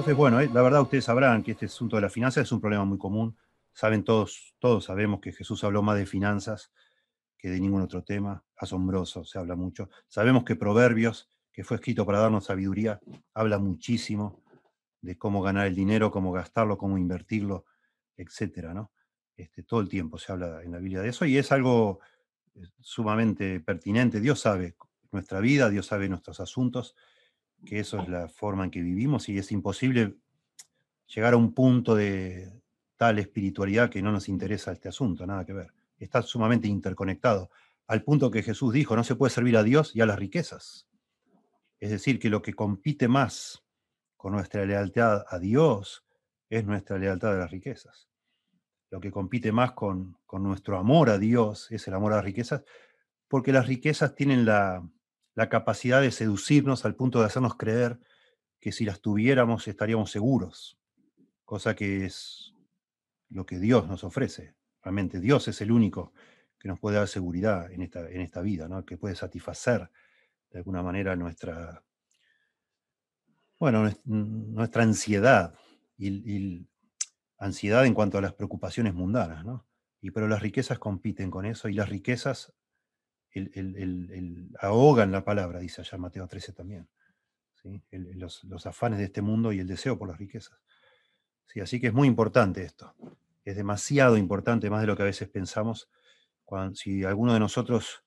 Entonces, bueno, eh, la verdad ustedes sabrán que este asunto de la finanza es un problema muy común. Saben todos, todos sabemos que Jesús habló más de finanzas que de ningún otro tema. Asombroso, se habla mucho. Sabemos que Proverbios, que fue escrito para darnos sabiduría, habla muchísimo de cómo ganar el dinero, cómo gastarlo, cómo invertirlo, etcétera, ¿no? Este, todo el tiempo se habla en la Biblia de eso y es algo eh, sumamente pertinente. Dios sabe nuestra vida, Dios sabe nuestros asuntos, que eso es la forma en que vivimos y es imposible llegar a un punto de tal espiritualidad que no nos interesa este asunto, nada que ver. Está sumamente interconectado, al punto que Jesús dijo, no se puede servir a Dios y a las riquezas. Es decir, que lo que compite más con nuestra lealtad a Dios es nuestra lealtad a las riquezas. Lo que compite más con, con nuestro amor a Dios es el amor a las riquezas, porque las riquezas tienen la, la capacidad de seducirnos al punto de hacernos creer que si las tuviéramos estaríamos seguros, cosa que es lo que Dios nos ofrece. Realmente Dios es el único que nos puede dar seguridad en esta, en esta vida, ¿no? que puede satisfacer de alguna manera nuestra, bueno, nuestra ansiedad y, ansiedad en cuanto a las preocupaciones mundanas, ¿no? Y pero las riquezas compiten con eso y las riquezas ahogan la palabra, dice allá Mateo 13 también. Los, afanes de este mundo y el deseo por las riquezas. ¿Sí? Así que es muy importante esto. Es demasiado importante, más de lo que a veces pensamos. Si alguno de nosotros,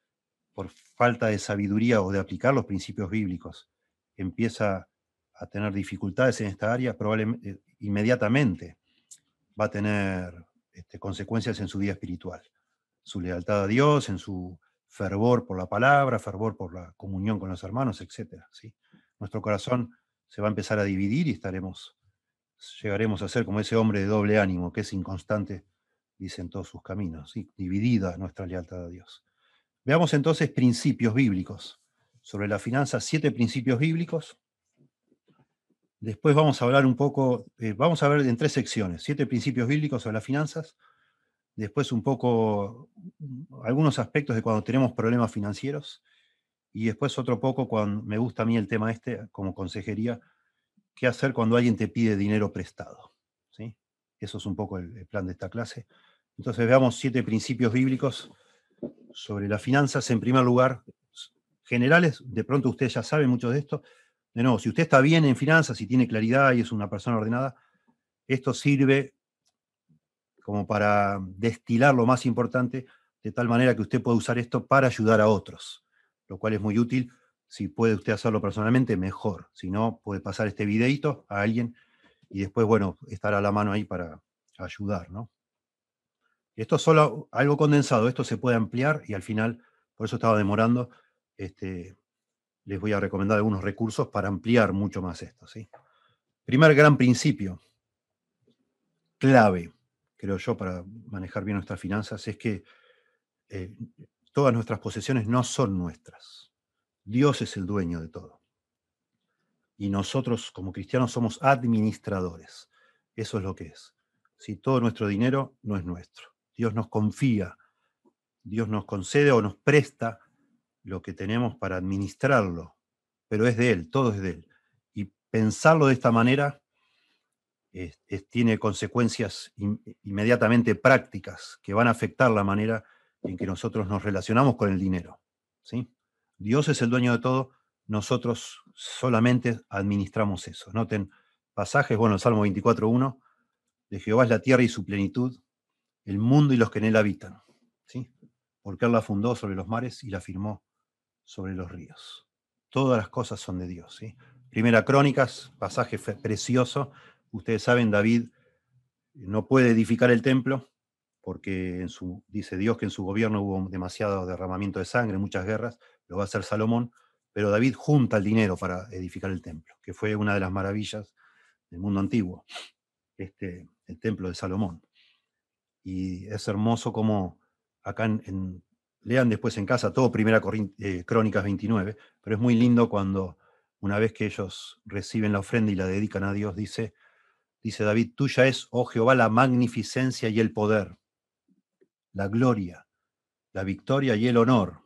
por falta de sabiduría o de aplicar los principios bíblicos, empieza a tener dificultades en esta área, probablemente eh, inmediatamente va a tener este, consecuencias en su vida espiritual. Su lealtad a Dios, en su fervor por la palabra, fervor por la comunión con los hermanos, etc. ¿sí? Nuestro corazón se va a empezar a dividir y estaremos, llegaremos a ser como ese hombre de doble ánimo, que es inconstante, dicen todos sus caminos, dividida nuestra lealtad a Dios. Veamos entonces principios bíblicos. Sobre la finanza, siete principios bíblicos Después vamos a hablar un poco, eh, vamos a ver en tres secciones, siete principios bíblicos sobre las finanzas, después un poco mm, algunos aspectos de cuando tenemos problemas financieros y después otro poco cuando me gusta a mí el tema este como consejería, qué hacer cuando alguien te pide dinero prestado. ¿sí? Eso es un poco el, plan de esta clase. Entonces veamos siete principios bíblicos sobre las finanzas. En primer lugar, generales, de pronto ustedes ya saben mucho de esto, de nuevo, si usted está bien en finanzas y tiene claridad y es una persona ordenada, esto sirve como para destilar lo más importante, de tal manera que usted puede usar esto para ayudar a otros, lo cual es muy útil. Si puede usted hacerlo personalmente, mejor. Si no, puede pasar este videito a alguien y después, bueno, estará a la mano ahí para ayudar, ¿no? Esto es solo algo condensado, esto se puede ampliar y al final, por eso estaba demorando, este, les voy a recomendar algunos recursos para ampliar mucho más esto. ¿sí? Primer gran principio, clave, creo yo, para manejar bien nuestras finanzas, es que eh, todas nuestras posesiones no son nuestras. Dios es el dueño de todo. Y nosotros como cristianos somos administradores. Eso es lo que es. Si todo nuestro dinero no es nuestro. Dios nos confía, Dios nos concede o nos presta lo que tenemos para administrarlo, pero es de Él, todo es de Él. Y pensarlo de esta manera tiene consecuencias inmediatamente prácticas que van a afectar la manera en que nosotros nos relacionamos con el dinero. ¿sí? Dios es el dueño de todo, nosotros solamente administramos eso. Noten pasajes, bueno, el Salmo 24.1, de Jehová es la tierra y su plenitud, el mundo y los que en él habitan. ¿sí? Porque Él la fundó sobre los mares y la firmó sobre los ríos. Todas las cosas son de Dios. ¿sí? Primera Crónicas, pasaje precioso. Ustedes saben, David no puede edificar el templo porque dice Dios que en su gobierno hubo demasiado derramamiento de sangre, muchas guerras, lo va a hacer Salomón, pero David junta el dinero para edificar el templo, que fue una de las maravillas del mundo antiguo, este, el templo de Salomón. Y es hermoso como acá en Lean después en casa todo Primera eh, Crónicas 29, pero es muy lindo cuando una vez que ellos reciben la ofrenda y la dedican a Dios, dice, dice David, tuya es, oh Jehová, la magnificencia y el poder, la gloria, la victoria y el honor,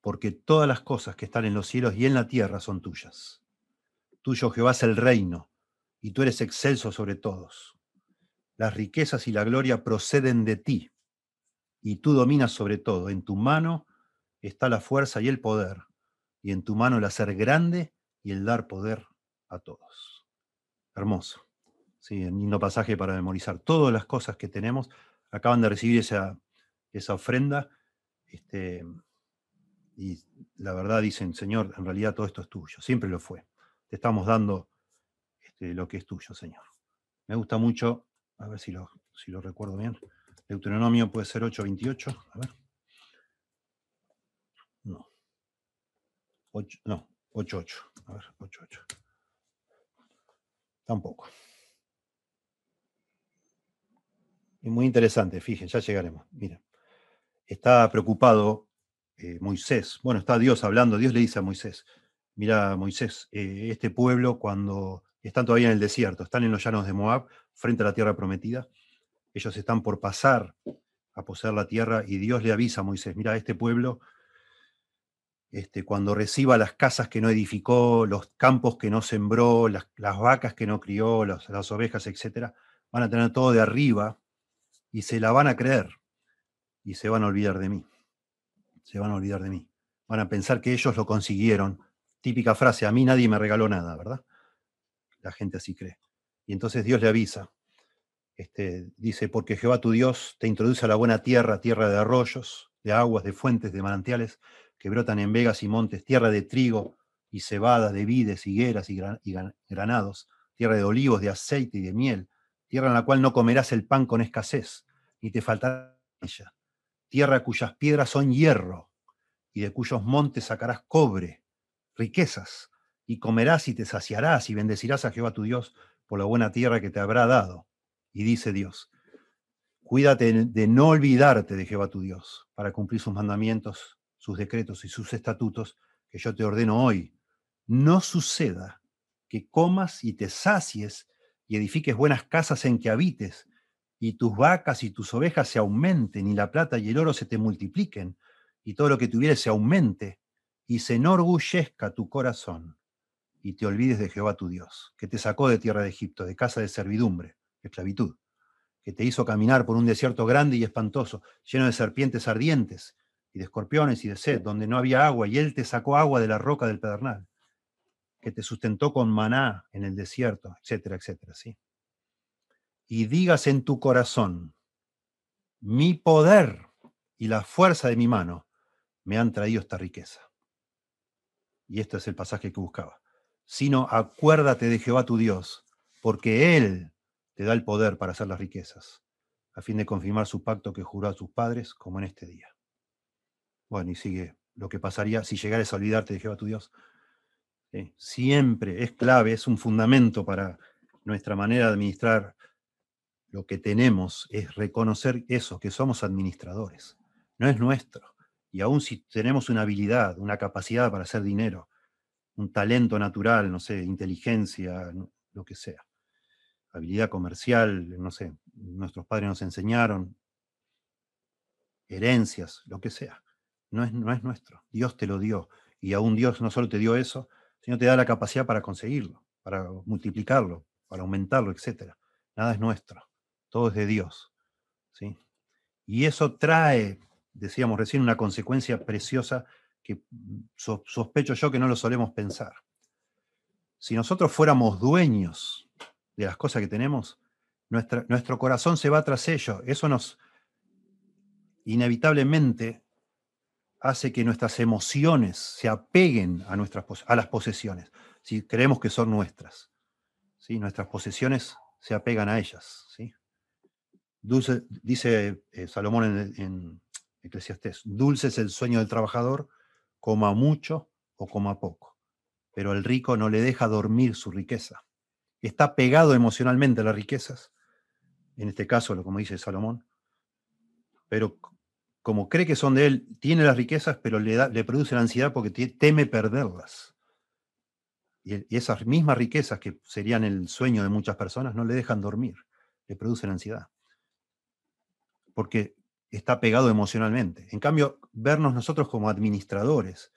porque todas las cosas que están en los cielos y en la tierra son tuyas. Tuyo Jehová es el reino, y tú eres excelso sobre todos. Las riquezas y la gloria proceden de ti, y tú dominas sobre todo. En tu mano está la fuerza y el poder, y en tu mano el hacer grande y el dar poder a todos. Hermoso. Sí, un lindo pasaje para memorizar. Todas las cosas que tenemos acaban de recibir esa, esa ofrenda. Este, y la verdad dicen, Señor, en realidad todo esto es tuyo. Siempre lo fue. Te estamos dando este, lo que es tuyo, Señor. Me gusta mucho, a ver si lo, si lo recuerdo bien. Deuteronomio puede ser 8.28. A ver. No. 8, no, 8.8. A ver, 8.8. Tampoco. Es muy interesante, fíjense, ya llegaremos. Mira, está preocupado eh, Moisés. Bueno, está Dios hablando. Dios le dice a Moisés, mira Moisés, eh, este pueblo cuando están todavía en el desierto, están en los llanos de Moab, frente a la tierra prometida, ellos están por pasar a poseer la tierra y Dios le avisa a Moisés, mira, este pueblo, este, cuando reciba las casas que no edificó, los campos que no sembró, las, vacas que no crió, las ovejas, etc., van a tener todo de arriba y se la van a creer y se van a olvidar de mí. Se van a olvidar de mí. Van a pensar que ellos lo consiguieron. Típica frase, a mí nadie me regaló nada, ¿verdad? La gente así cree. Y entonces Dios le avisa, este, dice, porque Jehová tu Dios te introduce a la buena tierra, tierra de arroyos, de aguas, de fuentes, de manantiales, que brotan en vegas y montes, tierra de trigo y cebada, de vides, higueras y, granados, tierra de olivos, de aceite y de miel, tierra en la cual no comerás el pan con escasez, ni te faltará ella, tierra cuyas piedras son hierro, y de cuyos montes sacarás cobre, riquezas, y comerás y te saciarás y bendecirás a Jehová tu Dios por la buena tierra que te habrá dado y dice Dios, cuídate de no olvidarte de Jehová tu Dios para cumplir sus mandamientos, sus decretos y sus estatutos que yo te ordeno hoy. No suceda que comas y te sacies y edifiques buenas casas en que habites, y tus vacas y tus ovejas se aumenten, y la plata y el oro se te multipliquen, y todo lo que tuvieres se aumente, y se enorgullezca tu corazón, y te olvides de Jehová tu Dios, que te sacó de tierra de Egipto, de casa de servidumbre, esclavitud, que te hizo caminar por un desierto grande y espantoso, lleno de serpientes ardientes y de escorpiones y de sed, donde no había agua, y él te sacó agua de la roca del pedernal, que te sustentó con maná en el desierto, etcétera, etcétera, ¿sí? Y digas en tu corazón, mi poder y la fuerza de mi mano me han traído esta riqueza. Y este es el pasaje que buscaba. Sino acuérdate de Jehová tu Dios, porque Él te da el poder para hacer las riquezas, a fin de confirmar su pacto que juró a tus padres, como en este día. Bueno, y sigue lo que pasaría si llegares a olvidarte de Jehová tu Dios. Siempre es clave, es un fundamento para nuestra manera de administrar lo que tenemos, es reconocer eso, que somos administradores. No es nuestro. Y aún si tenemos una habilidad, una capacidad para hacer dinero, un talento natural, no sé, inteligencia, lo que sea habilidad comercial, no sé, nuestros padres nos enseñaron, herencias, lo que sea. No es, no es nuestro. Dios te lo dio. Y aún Dios no solo te dio eso, sino te da la capacidad para conseguirlo, para multiplicarlo, para aumentarlo, etc. Nada es nuestro. Todo es de Dios. ¿sí? Y eso trae, decíamos recién, una consecuencia preciosa que sospecho yo que no lo solemos pensar. Si nosotros fuéramos dueños de las cosas que tenemos, nuestro corazón se va tras ello. Eso nos inevitablemente hace que nuestras emociones se apeguen a, nuestras, a las posesiones, si creemos que son nuestras. ¿sí? Nuestras posesiones se apegan a ellas. dice eh, Salomón en, en Eclesiastés, dulce es el sueño del trabajador, coma mucho o coma poco, pero el rico no le deja dormir su riqueza está pegado emocionalmente a las riquezas, en este caso, como dice Salomón, pero como cree que son de él, tiene las riquezas, pero le, da, le produce la ansiedad porque teme perderlas. Y, esas mismas riquezas que serían el sueño de muchas personas no le dejan dormir, le producen ansiedad. Porque está pegado emocionalmente. En cambio, vernos nosotros como administradores,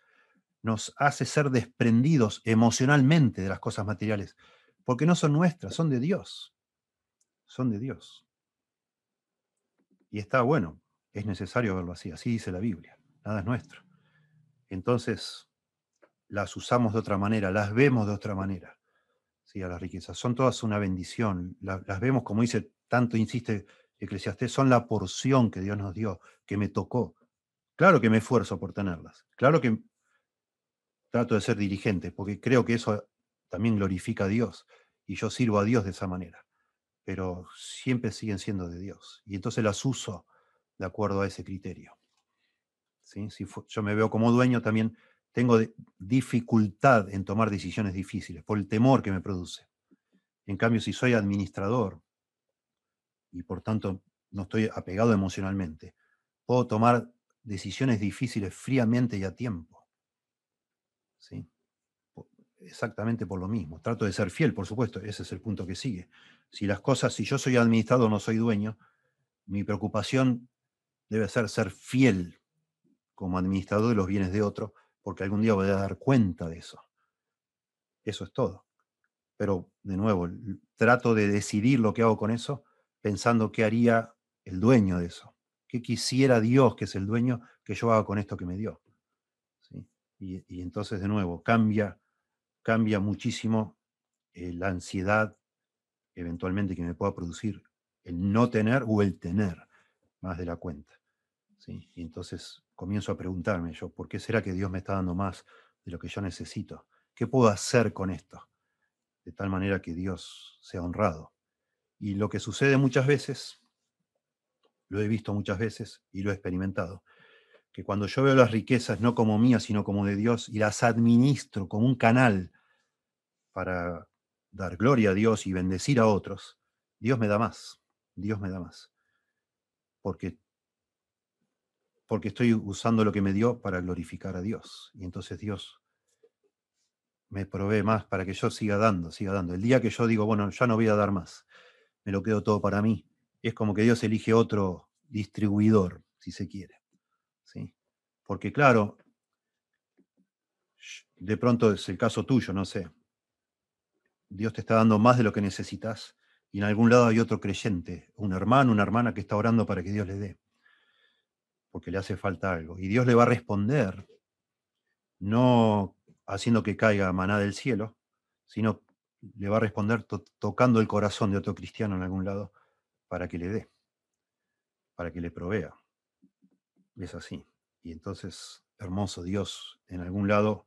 nos hace ser desprendidos emocionalmente de las cosas materiales, porque no son nuestras, son de Dios. Son de Dios. Y está bueno, es necesario verlo así, así dice la Biblia, nada es nuestro. Entonces, las usamos de otra manera, las vemos de otra manera, ¿sí? a las riquezas. Son todas una bendición, las vemos, como dice, tanto insiste Eclesiastés, son la porción que Dios nos dio, que me tocó. Claro que me esfuerzo por tenerlas, claro que trato de ser dirigente, porque creo que eso también glorifica a Dios y yo sirvo a Dios de esa manera, pero siempre siguen siendo de Dios y entonces las uso de acuerdo a ese criterio. Si yo me veo como dueño, también tengo dificultad en tomar decisiones difíciles por el temor que me produce. En cambio, si soy administrador y por tanto no estoy apegado emocionalmente, puedo tomar decisiones difíciles fríamente y a tiempo. ¿Sí? Exactamente por lo mismo. Trato de ser fiel, por supuesto, ese es el punto que sigue. Si las cosas, si yo soy administrador, no soy dueño, mi preocupación debe ser ser fiel como administrador de los bienes de otro, porque algún día voy a dar cuenta de eso. Eso es todo. Pero, de nuevo, trato de decidir lo que hago con eso pensando qué haría el dueño de eso. ¿Qué quisiera Dios, que es el dueño, que yo haga con esto que me dio? Y, entonces, de nuevo, cambia, cambia muchísimo eh, la ansiedad eventualmente que me pueda producir el no tener o el tener más de la cuenta. Y entonces comienzo a preguntarme yo, ¿por qué será que Dios me está dando más de lo que yo necesito? ¿Qué puedo hacer con esto? De tal manera que Dios sea honrado. Y lo que sucede muchas veces, lo he visto muchas veces y lo he experimentado, que cuando yo veo las riquezas no como mías, sino como de Dios, y las administro como un canal para dar gloria a Dios y bendecir a otros, Dios me da más, Dios me da más. Porque porque estoy usando lo que me dio para glorificar a Dios. Y entonces Dios me provee más para que yo siga dando, siga dando. El día que yo digo, bueno, ya no voy a dar más, me lo quedo todo para mí, es como que Dios elige otro distribuidor, si se quiere. ¿sí? Porque claro, de pronto es el caso tuyo, no sé. Dios te está dando más de lo que necesitas y en algún lado hay otro creyente, un hermano, una hermana que está orando para que Dios le dé porque le hace falta algo. Y Dios le va a responder, no haciendo que caiga maná del cielo, sino le va a responder tocando el corazón de otro cristiano en algún lado para que le dé, para que le provea. Es así. Y entonces, hermoso Dios, en algún lado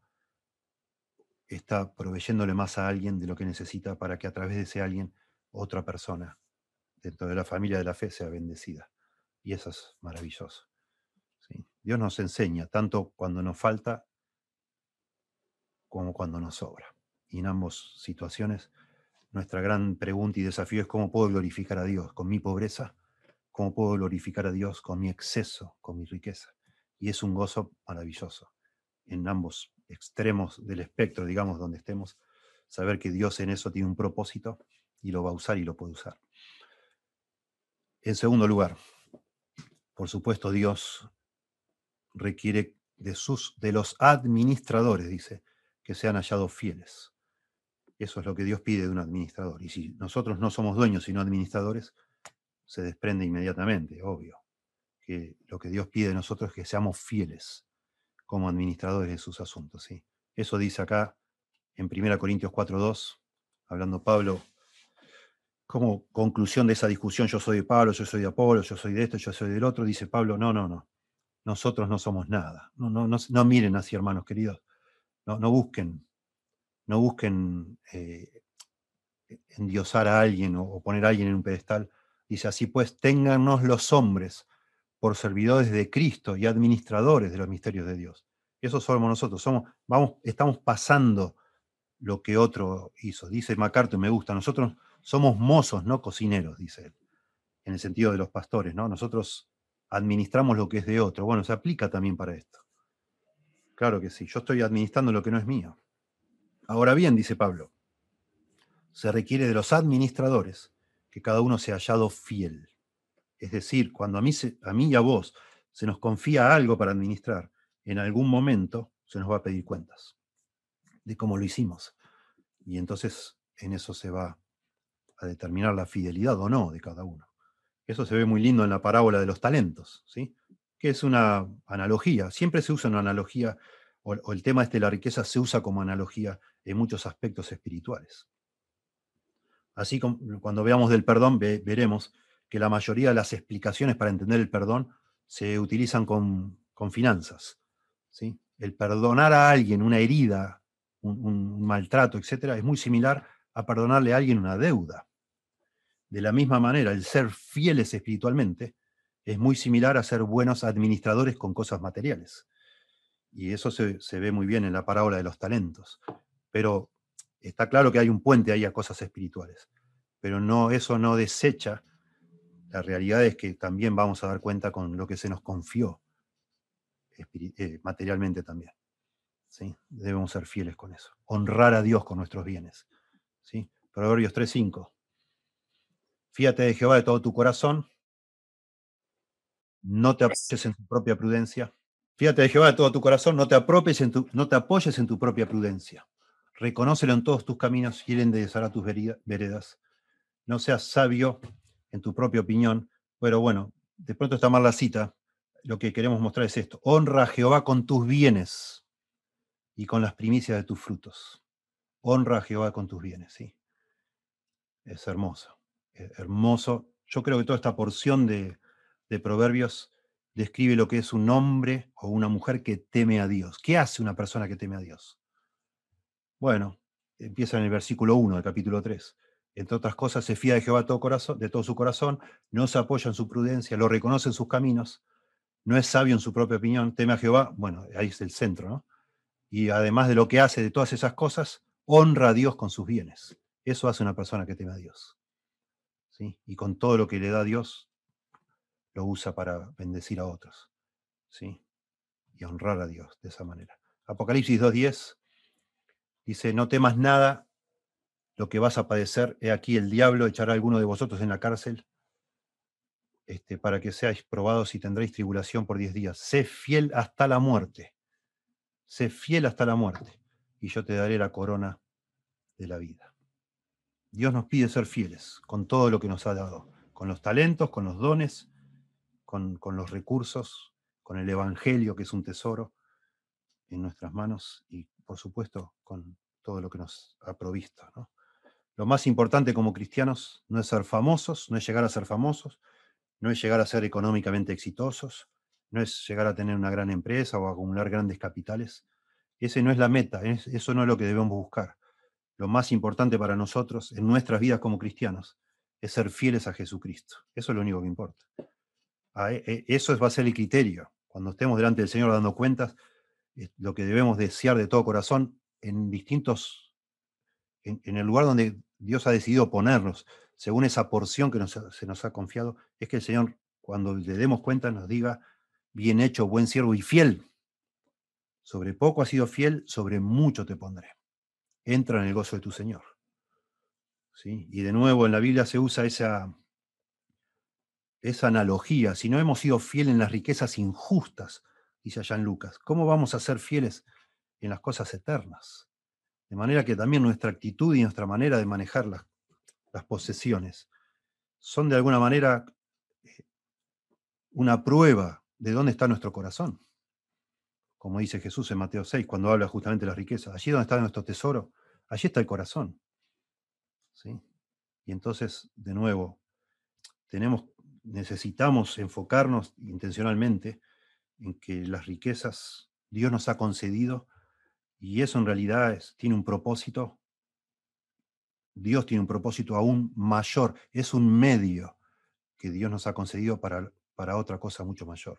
está proveyéndole más a alguien de lo que necesita para que a través de ese alguien otra persona dentro de la familia de la fe sea bendecida. Y eso es maravilloso. Dios nos enseña tanto cuando nos falta como cuando nos sobra. Y en ambas situaciones, nuestra gran pregunta y desafío es cómo puedo glorificar a Dios con mi pobreza, cómo puedo glorificar a Dios con mi exceso, con mi riqueza. Y es un gozo maravilloso en ambos extremos del espectro, digamos, donde estemos, saber que Dios en eso tiene un propósito y lo va a usar y lo puede usar. En segundo lugar, por supuesto, Dios requiere de, sus, de los administradores, dice, que sean hallados fieles. Eso es lo que Dios pide de un administrador. Y si nosotros no somos dueños sino administradores, se desprende inmediatamente, obvio, que lo que Dios pide de nosotros es que seamos fieles como administradores de sus asuntos. ¿sí? Eso dice acá en 1 Corintios 4.2, hablando Pablo, como conclusión de esa discusión, yo soy de Pablo, yo soy de Apolo, yo soy de esto, yo soy del otro, dice Pablo, no, no, no nosotros no somos nada. No, miren así, hermanos queridos. No, no busquen, no busquen eh, endiosar a alguien o, poner a alguien en un pedestal. Dice así, pues téngannos los hombres por servidores de Cristo y administradores de los misterios de Dios. Eso somos nosotros. Somos, vamos, estamos pasando lo que otro hizo. Dice MacArthur, me gusta. Nosotros somos mozos, no cocineros, dice él, en el sentido de los pastores, ¿no? Nosotros administramos lo que es de otro. Bueno, se aplica también para esto. Claro que sí, yo estoy administrando lo que no es mío. Ahora bien, dice Pablo, se requiere de los administradores que cada uno sea hallado fiel. Es decir, cuando a mí, a mí y a vos se nos confía algo para administrar, en algún momento, se nos va a pedir cuentas de cómo lo hicimos. Y entonces en eso se va a determinar la fidelidad o no de cada uno. Eso se ve muy lindo en la parábola de los talentos, ¿sí? que es una analogía. Siempre se usa una analogía, o, el tema este de la riqueza se usa como analogía en muchos aspectos espirituales. Así como cuando veamos del perdón, veremos que la mayoría de las explicaciones para entender el perdón se utilizan con, finanzas. ¿sí? El perdonar a alguien una herida, un, un maltrato, etc., es muy similar a perdonarle a alguien una deuda. De la misma manera, el ser fieles espiritualmente es muy similar a ser buenos administradores con cosas materiales. Y eso se, ve muy bien en la parábola de los talentos. Pero está claro que hay un puente ahí a cosas espirituales. Pero no, eso no desecha. La realidad es que también vamos a dar cuenta con lo que se nos confió eh, materialmente también. ¿sí? Debemos ser fieles con eso. Honrar a Dios con nuestros bienes. ¿sí? Proverbios 3.5. Fíjate de Jehová de todo tu corazón. No te apoyes en tu propia prudencia. Fíjate de Jehová de todo tu corazón. No te, apropies en tu, no te apoyes en tu propia prudencia. Reconócelo en todos tus caminos y él enderezará tus veredas. No seas sabio en tu propia opinión. Pero bueno, de pronto está mal la cita. Lo que queremos mostrar es esto. Honra a Jehová con tus bienes y con las primicias de tus frutos. Honra a Jehová con tus bienes, ¿sí? Es hermoso. Eh, hermoso. Yo creo que toda esta porción de, Proverbios describe lo que es un hombre o una mujer que teme a Dios. ¿Qué hace una persona que teme a Dios? Bueno, empieza en el versículo 1 del capítulo 3. Entre otras cosas, se fía de Jehová todo corazón, de todo su corazón, no se apoya en su prudencia, lo reconoce en sus caminos, no es sabio en su propia opinión, teme a Jehová, bueno, ahí es el centro, ¿no? Y además de lo que hace de todas esas cosas, honra a Dios con sus bienes. Eso hace una persona que teme a Dios y con todo lo que le da Dios, lo usa para bendecir a otros, ¿sí? y honrar a Dios de esa manera. Apocalipsis 2.10 dice, no temas nada lo que vas a padecer, he aquí el diablo echará a alguno de vosotros en la cárcel este, para que seáis probados y tendréis tribulación por diez días. Sé fiel hasta la muerte, sé fiel hasta la muerte, y yo te daré la corona de la vida. Dios nos pide ser fieles con todo lo que nos ha dado, con los talentos, con los dones, con, los recursos, con el Evangelio, que es un tesoro en nuestras manos, y por supuesto con todo lo que nos ha provisto. Lo más importante como cristianos no es ser famosos, no es llegar a ser famosos, no es llegar a ser económicamente exitosos, no es llegar a tener una gran empresa o acumular grandes capitales. Ese no es la meta, eso no es lo que debemos buscar lo más importante para nosotros en nuestras vidas como cristianos es ser fieles a Jesucristo. Eso es lo único que importa. E, e, eso va a ser el criterio. Cuando estemos delante del Señor dando cuentas, lo que debemos desear de todo corazón en distintos, en, el lugar donde Dios ha decidido ponernos, según esa porción que se nos ha confiado, es que el Señor, cuando le demos cuenta, nos diga, bien hecho, buen siervo y fiel. Sobre poco has sido fiel, sobre mucho te pondré entra en el gozo de tu Señor. ¿Sí? Y de nuevo en la Biblia se usa esa, esa analogía. Si no hemos sido fieles en las riquezas injustas, dice allá en Lucas, ¿cómo vamos a ser fieles en las cosas eternas? De manera que también nuestra actitud y nuestra manera de manejar las, las posesiones son de alguna manera eh, una prueba de dónde está nuestro corazón como dice Jesús en Mateo 6, cuando habla justamente de las riquezas. Allí donde está nuestro tesoro, allí está el corazón. ¿Sí? Y entonces, de nuevo, tenemos, necesitamos enfocarnos intencionalmente en que las riquezas Dios nos ha concedido y eso en realidad tiene un propósito. Dios tiene un propósito aún mayor. Es un medio que Dios nos ha concedido para, para otra cosa mucho mayor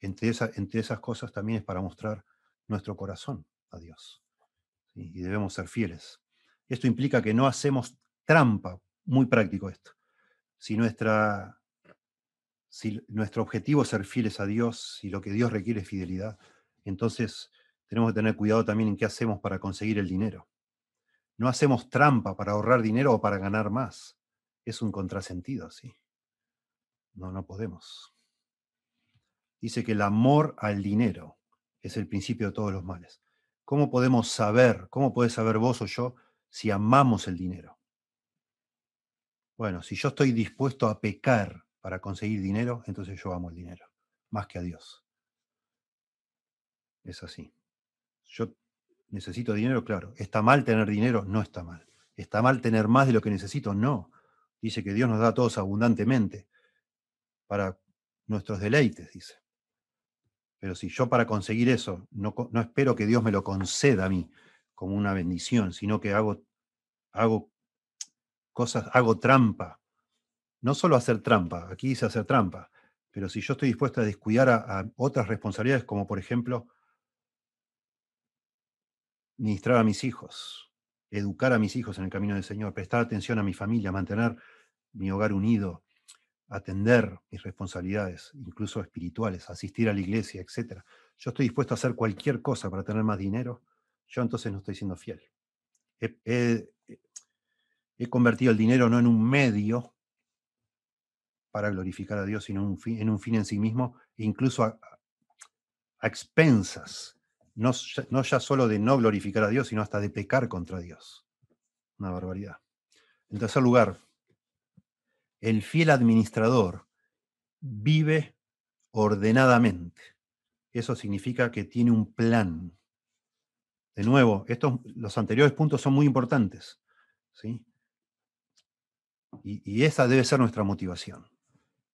entre, entre esas cosas también es para mostrar nuestro corazón a Dios. Y debemos ser fieles. Esto implica que no hacemos trampa, muy práctico esto. Si, nuestra, si nuestro objetivo es ser fieles a Dios, si lo que Dios requiere es fidelidad, entonces tenemos que tener cuidado también en qué hacemos para conseguir el dinero. No hacemos trampa para ahorrar dinero o para ganar más. Es un contrasentido, ¿sí? No, no podemos dice que el amor al dinero es el principio de todos los males. ¿Cómo podemos saber, cómo puedes saber vos o yo si amamos el dinero? Bueno, si yo estoy dispuesto a pecar para conseguir dinero, entonces yo amo el dinero, más que a Dios. Es así. Yo necesito dinero, claro. ¿Está mal tener dinero? No está mal. ¿Está mal tener más de lo que necesito? No. Dice que Dios nos da a todos abundantemente para nuestros deleites, dice. Pero si yo para conseguir eso no, no, espero que Dios me lo conceda a mí como una bendición, sino que hago, hago cosas, hago trampa. No solo hacer trampa, aquí dice hacer trampa, pero si yo estoy dispuesto a descuidar a, a otras responsabilidades, como por ejemplo ministrar a mis hijos, educar a mis hijos en el camino del Señor, prestar atención a mi familia, mantener mi hogar unido, atender mis responsabilidades, incluso espirituales, asistir a la iglesia, etc. Yo estoy dispuesto a hacer cualquier cosa para tener más dinero, yo entonces no estoy siendo fiel. He, convertido el dinero no en un medio para glorificar a Dios, sino en un fin en, sí mismo, e incluso a, expensas, no, no ya solo de no glorificar a Dios, sino hasta de pecar contra Dios. Una barbaridad. En tercer lugar, el fiel administrador vive ordenadamente. Eso significa que tiene un plan. De nuevo, estos, los anteriores puntos son muy importantes. ¿sí? Y, esa debe ser nuestra motivación.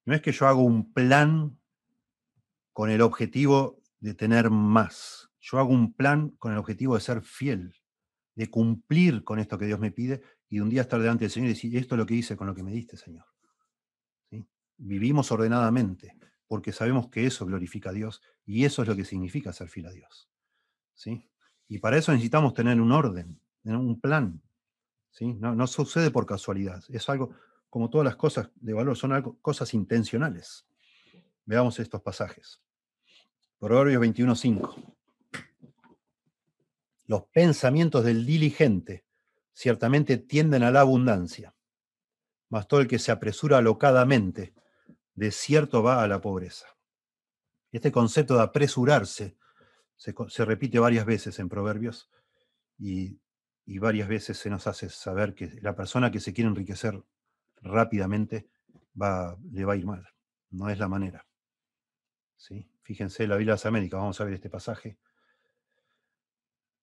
No es que yo hago un plan con el objetivo de tener más. Yo hago un plan con el objetivo de ser fiel, de cumplir con esto que Dios me pide y un día estar delante del Señor y decir, esto es lo que hice con lo que me diste, Señor vivimos ordenadamente, porque sabemos que eso glorifica a Dios y eso es lo que significa ser fiel a Dios. ¿sí? Y para eso necesitamos tener un orden, un plan. ¿sí? No, sucede por casualidad, es algo, como todas las cosas de valor, son algo, cosas intencionales. Veamos estos pasajes. Proverbios 21.5. Los pensamientos del diligente ciertamente tienden a la abundancia, mas todo el que se apresura alocadamente de cierto va a la pobreza. Este concepto de apresurarse se, repite varias veces en Proverbios y, varias veces se nos hace saber que la persona que se quiere enriquecer rápidamente va, le va a ir mal. No es la manera. ¿Sí? Fíjense, la Biblia de las Américas, vamos a ver este pasaje.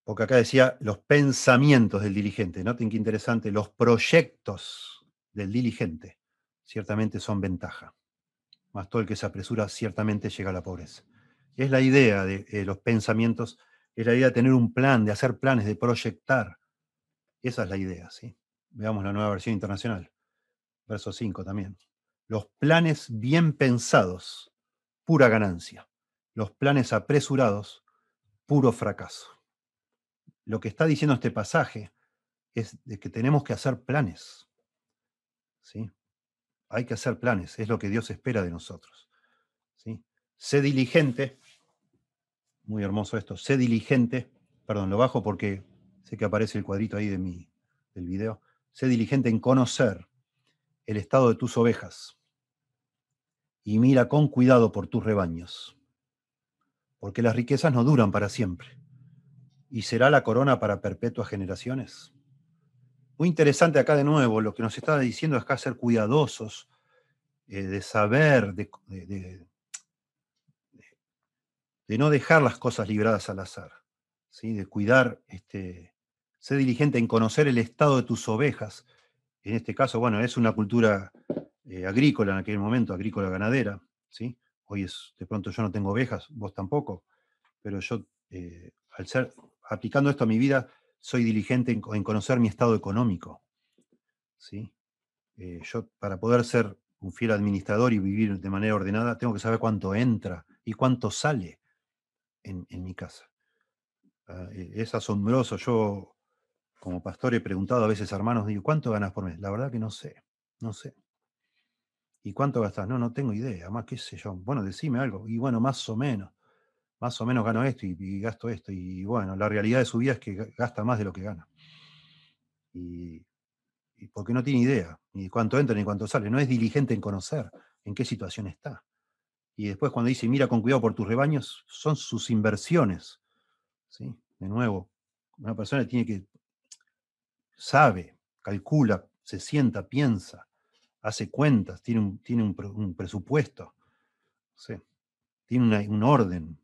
Porque acá decía los pensamientos del diligente. Noten qué interesante, los proyectos del diligente ciertamente son ventaja más todo el que se apresura ciertamente llega a la pobreza. Es la idea de eh, los pensamientos, es la idea de tener un plan, de hacer planes, de proyectar. Esa es la idea, ¿sí? Veamos la nueva versión internacional, verso 5 también. Los planes bien pensados, pura ganancia. Los planes apresurados, puro fracaso. Lo que está diciendo este pasaje es de que tenemos que hacer planes. ¿sí? Hay que hacer planes, es lo que Dios espera de nosotros. ¿sí? Sé diligente, muy hermoso esto, sé diligente, perdón, lo bajo porque sé que aparece el cuadrito ahí de mi, del video, sé diligente en conocer el estado de tus ovejas y mira con cuidado por tus rebaños, porque las riquezas no duran para siempre, y será la corona para perpetuas generaciones. Muy interesante acá de nuevo, lo que nos está diciendo es acá ser cuidadosos, eh, de saber, de, de, no dejar las cosas libradas al azar, ¿sí? de cuidar, este, ser diligente en conocer el estado de tus ovejas. En este caso, bueno, es una cultura eh, agrícola en aquel momento, agrícola ganadera. ¿sí? Hoy es, de pronto yo no tengo ovejas, vos tampoco, pero yo, eh, al ser, aplicando esto a mi vida, soy diligente en, conocer mi estado económico. ¿sí? Eh, yo, para poder ser un fiel administrador y vivir de manera ordenada, tengo que saber cuánto entra y cuánto sale en, mi casa. Ah, e, es asombroso. Yo, como pastor, he preguntado a veces a hermanos, digo, ¿cuánto ganas por mes? La verdad que no sé, no sé. ¿Y cuánto gastas? No, no tengo idea. Más, qué sé yo. Bueno, decime algo. Y bueno, más o menos más o menos gano esto y, gasto esto. Y bueno, la realidad de su vida es que gasta más de lo que gana. Y, porque no tiene idea, ni cuánto entra ni cuánto sale. No es diligente en conocer en qué situación está. Y después cuando dice, mira con cuidado por tus rebaños, son sus inversiones. ¿sí? De nuevo, una persona tiene que, sabe, calcula, se sienta, piensa, hace cuentas, tiene un, tiene un, presupuesto, tiene un orden.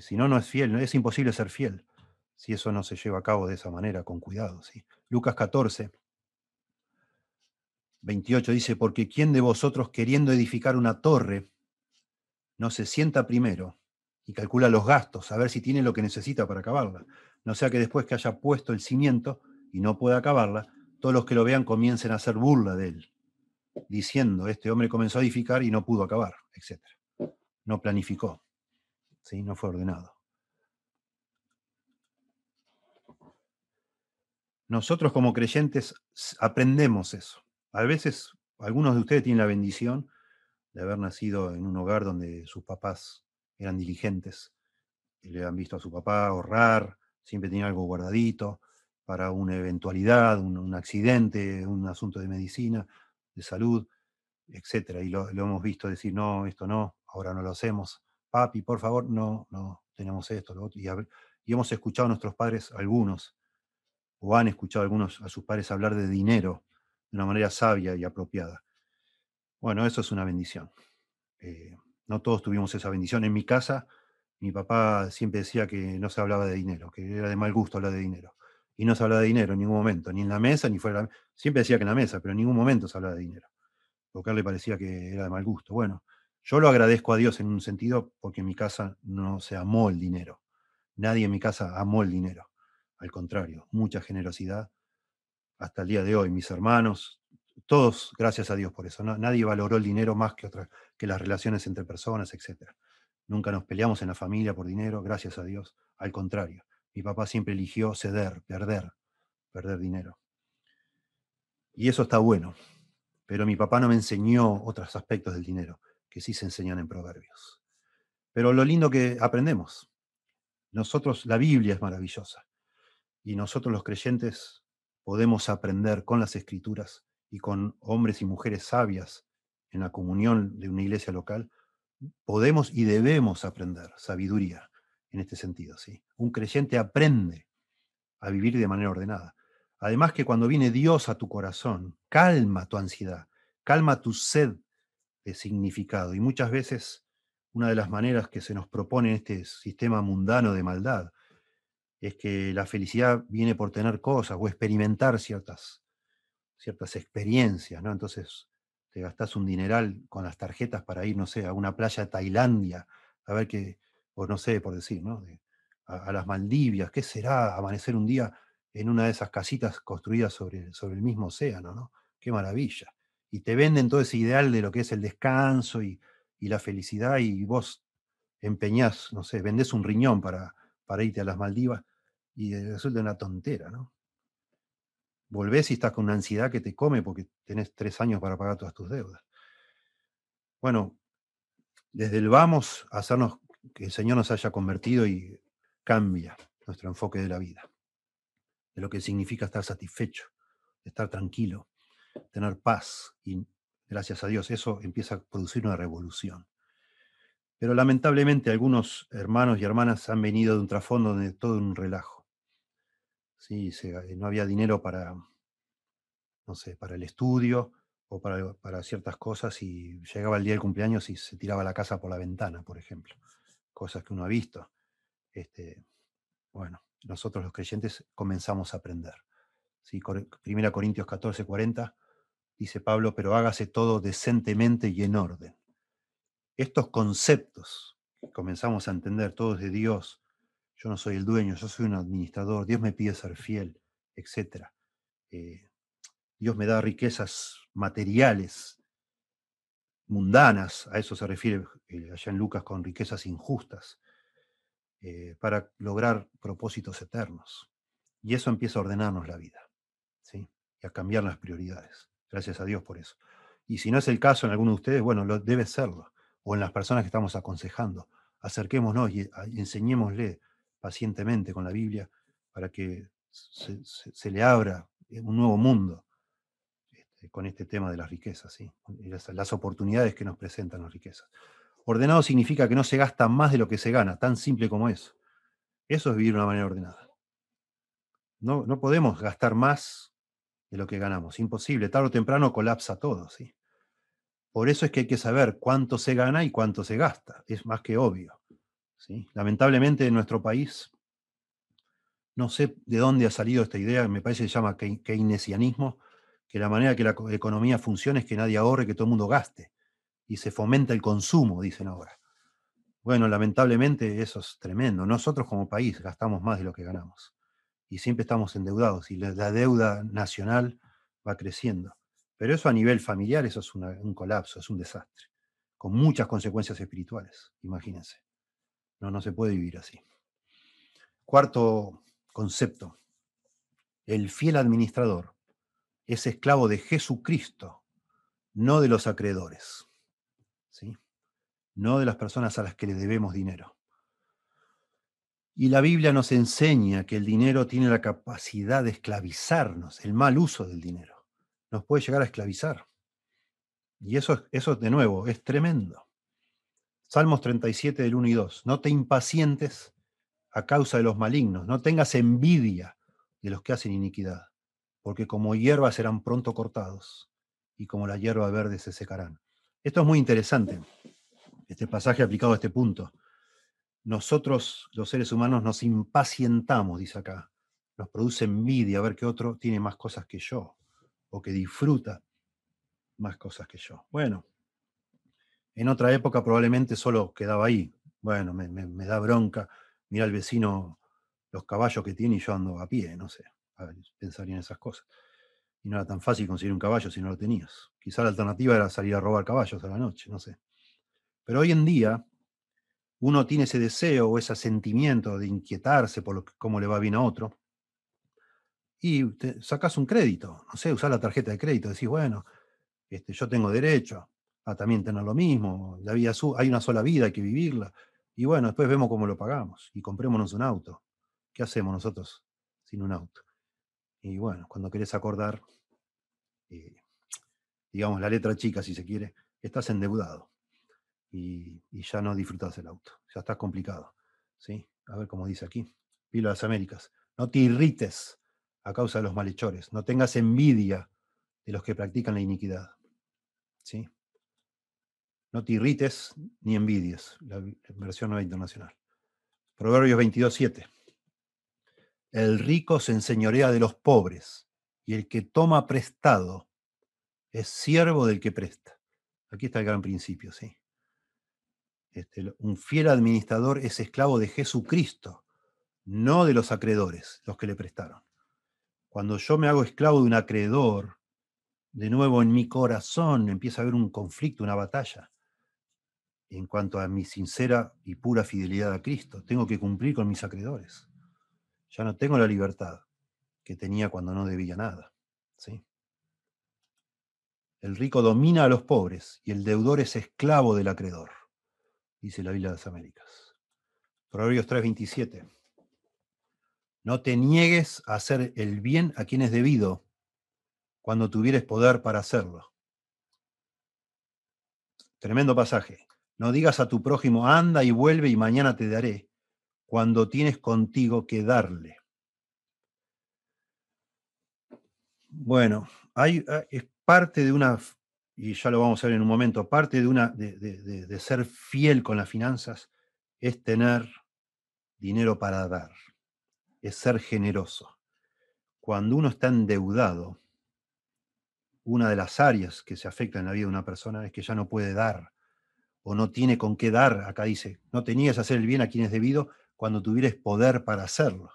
Si no, no es fiel, es imposible ser fiel si eso no se lleva a cabo de esa manera, con cuidado. ¿sí? Lucas 14, 28 dice, porque ¿quién de vosotros queriendo edificar una torre no se sienta primero y calcula los gastos, a ver si tiene lo que necesita para acabarla? No sea que después que haya puesto el cimiento y no pueda acabarla, todos los que lo vean comiencen a hacer burla de él, diciendo, este hombre comenzó a edificar y no pudo acabar, etc. No planificó, ¿sí? no fue ordenado. Nosotros como creyentes aprendemos eso. A veces algunos de ustedes tienen la bendición de haber nacido en un hogar donde sus papás eran diligentes y le han visto a su papá ahorrar, siempre tenía algo guardadito para una eventualidad, un, accidente, un asunto de medicina, de salud, etc. Y lo, hemos visto decir, no, esto no, ahora no lo hacemos. Papi, por favor, no, no, tenemos esto, lo otro. Y, hemos escuchado a nuestros padres, algunos, o han escuchado algunos a sus padres hablar de dinero de una manera sabia y apropiada. Bueno, eso es una bendición. Eh, no todos tuvimos esa bendición. En mi casa, mi papá siempre decía que no se hablaba de dinero, que era de mal gusto hablar de dinero. Y no se hablaba de dinero en ningún momento, ni en la mesa, ni fuera de la mesa. Siempre decía que en la mesa, pero en ningún momento se hablaba de dinero. Porque a él le parecía que era de mal gusto. Bueno, yo lo agradezco a Dios en un sentido porque en mi casa no se amó el dinero. Nadie en mi casa amó el dinero. Al contrario, mucha generosidad hasta el día de hoy. Mis hermanos, todos, gracias a Dios por eso. Nadie valoró el dinero más que, otra, que las relaciones entre personas, etc. Nunca nos peleamos en la familia por dinero, gracias a Dios. Al contrario, mi papá siempre eligió ceder, perder, perder dinero. Y eso está bueno. Pero mi papá no me enseñó otros aspectos del dinero, que sí se enseñan en proverbios. Pero lo lindo que aprendemos, nosotros, la Biblia es maravillosa. Y nosotros los creyentes podemos aprender con las escrituras y con hombres y mujeres sabias en la comunión de una iglesia local, podemos y debemos aprender sabiduría en este sentido. ¿sí? Un creyente aprende a vivir de manera ordenada. Además que cuando viene Dios a tu corazón, calma tu ansiedad, calma tu sed de significado. Y muchas veces una de las maneras que se nos propone este sistema mundano de maldad es que la felicidad viene por tener cosas o experimentar ciertas, ciertas experiencias, ¿no? Entonces te gastas un dineral con las tarjetas para ir, no sé, a una playa de Tailandia, a ver qué, o no sé, por decir, ¿no? a, las Maldivias, ¿qué será amanecer un día en una de esas casitas construidas sobre, sobre el mismo océano, ¿no? Qué maravilla. Y te venden todo ese ideal de lo que es el descanso y, y la felicidad y vos empeñás, no sé, vendés un riñón para, para irte a las Maldivas y resulta una tontera, ¿no? Volvés y estás con una ansiedad que te come porque tenés tres años para pagar todas tus deudas. Bueno, desde el vamos a hacernos que el Señor nos haya convertido y cambia nuestro enfoque de la vida, de lo que significa estar satisfecho, estar tranquilo, tener paz y gracias a Dios eso empieza a producir una revolución. Pero lamentablemente algunos hermanos y hermanas han venido de un trasfondo de todo un relajo. Sí, eh, no había dinero para, no sé, para el estudio o para, para, ciertas cosas y llegaba el día del cumpleaños y se tiraba la casa por la ventana, por ejemplo. Cosas que uno ha visto. Este, bueno, nosotros los creyentes comenzamos a aprender. ¿Sí? Primera Corintios 14, 40 dice Pablo, pero hágase todo decentemente y en orden estos conceptos que comenzamos a entender todos de Dios, yo no soy el dueño, yo soy un administrador, Dios me pide ser fiel, etc. Eh, Dios me da riquezas materiales, mundanas, a eso se refiere eh, allá en Lucas con riquezas injustas, eh, para lograr propósitos eternos. Y eso empieza a ordenarnos la vida, ¿sí? y a cambiar las prioridades. Gracias a Dios por eso. Y si no es el caso en alguno de ustedes, bueno, lo, debe serlo o en las personas que estamos aconsejando. Acerquémonos y enseñémosle pacientemente con la Biblia para que se, le abra un nuevo mundo este, con este tema de las riquezas, ¿sí? las, oportunidades que nos presentan las riquezas. Ordenado significa que no se gasta más de lo que se gana, tan simple como eso. Eso es vivir de una manera ordenada. No, no podemos gastar más lo que ganamos. Imposible. Tarde o temprano colapsa todo. ¿sí? Por eso es que hay que saber cuánto se gana y cuánto se gasta. Es más que obvio. ¿sí? Lamentablemente en nuestro país, no sé de dónde ha salido esta idea, me parece que se llama keynesianismo, que la manera que la economía funciona es que nadie ahorre, que todo el mundo gaste. Y se fomenta el consumo, dicen ahora. Bueno, lamentablemente eso es tremendo. Nosotros como país gastamos más de lo que ganamos. Y siempre estamos endeudados y la, deuda nacional va creciendo. Pero eso a nivel familiar, eso es un colapso, es un desastre, con muchas consecuencias espirituales, imagínense. No, no se puede vivir así. Cuarto concepto, el fiel administrador es esclavo de Jesucristo, no de los acreedores, ¿sí? no de las personas a las que le debemos dinero. Y la Biblia nos enseña que el dinero tiene la capacidad de esclavizarnos, el mal uso del dinero. Nos puede llegar a esclavizar. Y eso, eso de nuevo, es tremendo. Salmos 37 del 1 y 2. No te impacientes a causa de los malignos, no tengas envidia de los que hacen iniquidad, porque como hierba serán pronto cortados y como la hierba verde se secarán. Esto es muy interesante, este pasaje aplicado a este punto. Nosotros, los seres humanos, nos impacientamos, dice acá. Nos produce envidia ver que otro tiene más cosas que yo o que disfruta más cosas que yo. Bueno, en otra época probablemente solo quedaba ahí. Bueno, me, da bronca. Mira al vecino los caballos que tiene y yo ando a pie, no sé pensaría en esas cosas. Y no era tan fácil conseguir un caballo si no lo tenías. Quizá la alternativa era salir a robar caballos a la noche, no sé. Pero hoy en día uno tiene ese deseo o ese sentimiento de inquietarse por lo cómo le va bien a otro. Y sacas un crédito, no sé, usar la tarjeta de crédito, decís, bueno, este, yo tengo derecho a también tener lo mismo, la vida hay una sola vida, hay que vivirla. Y bueno, después vemos cómo lo pagamos y comprémonos un auto. ¿Qué hacemos nosotros sin un auto? Y bueno, cuando querés acordar, eh, digamos, la letra chica, si se quiere, estás endeudado y, ya no disfrutas el auto, ya estás complicado. ¿sí? A ver cómo dice aquí, Pilo de las Américas, no te irrites a causa de los malhechores, no tengas envidia de los que practican la iniquidad. ¿sí? No te irrites ni envidies, la versión nueva internacional. Proverbios 22, 7. El rico se enseñorea de los pobres y el que toma prestado es siervo del que presta. Aquí está el gran principio, ¿sí? Este, un fiel administrador es esclavo de Jesucristo, no de los acreedores, los que le prestaron. Cuando yo me hago esclavo de un acreedor, de nuevo en mi corazón empieza a haber un conflicto, una batalla en cuanto a mi sincera y pura fidelidad a Cristo. Tengo que cumplir con mis acreedores. Ya no tengo la libertad que tenía cuando no debía nada. ¿sí? El rico domina a los pobres y el deudor es esclavo del acreedor, dice la Biblia de las Américas. Proverbios 3:27. No te niegues a hacer el bien a quien es debido cuando tuvieres poder para hacerlo. Tremendo pasaje. No digas a tu prójimo, anda y vuelve y mañana te daré, cuando tienes contigo que darle. Bueno, hay, ah, es parte de una, y ya lo vamos a ver en un momento, parte de, una, de, de ser fiel con las finanzas es tener dinero para dar, es ser generoso. Cuando uno está endeudado, una de las áreas que se afecta en la vida de una persona es que ya no puede dar o no tiene con qué dar. Acá dice, no tenías hacer el bien a quien es debido cuando tuvieres poder para hacerlo.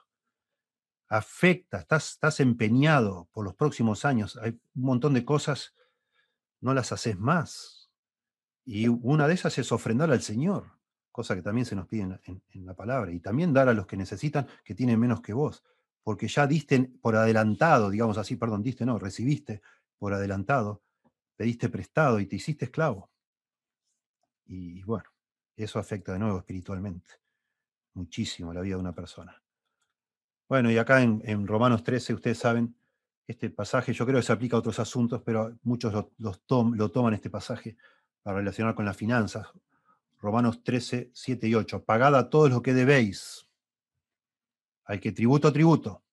Afecta, estás, estás empeñado por los próximos años. Hay un montón de cosas, no las haces más. Y una de esas es ofrendar al Señor, cosa que también se nos pide en, en la palabra. Y también dar a los que necesitan, que tienen menos que vos. Porque ya diste por adelantado, digamos así, perdón, diste, no, recibiste por adelantado, pediste prestado y te hiciste esclavo. Y bueno, eso afecta de nuevo espiritualmente muchísimo la vida de una persona. Bueno, y acá en, Romanos 13, ustedes saben, este pasaje yo creo que se aplica a otros asuntos, pero muchos lo, lo toman este pasaje para relacionar con las finanzas. Romanos 13, 7 y 8. Pagad a todos lo que debéis. Al que tributo, tributo.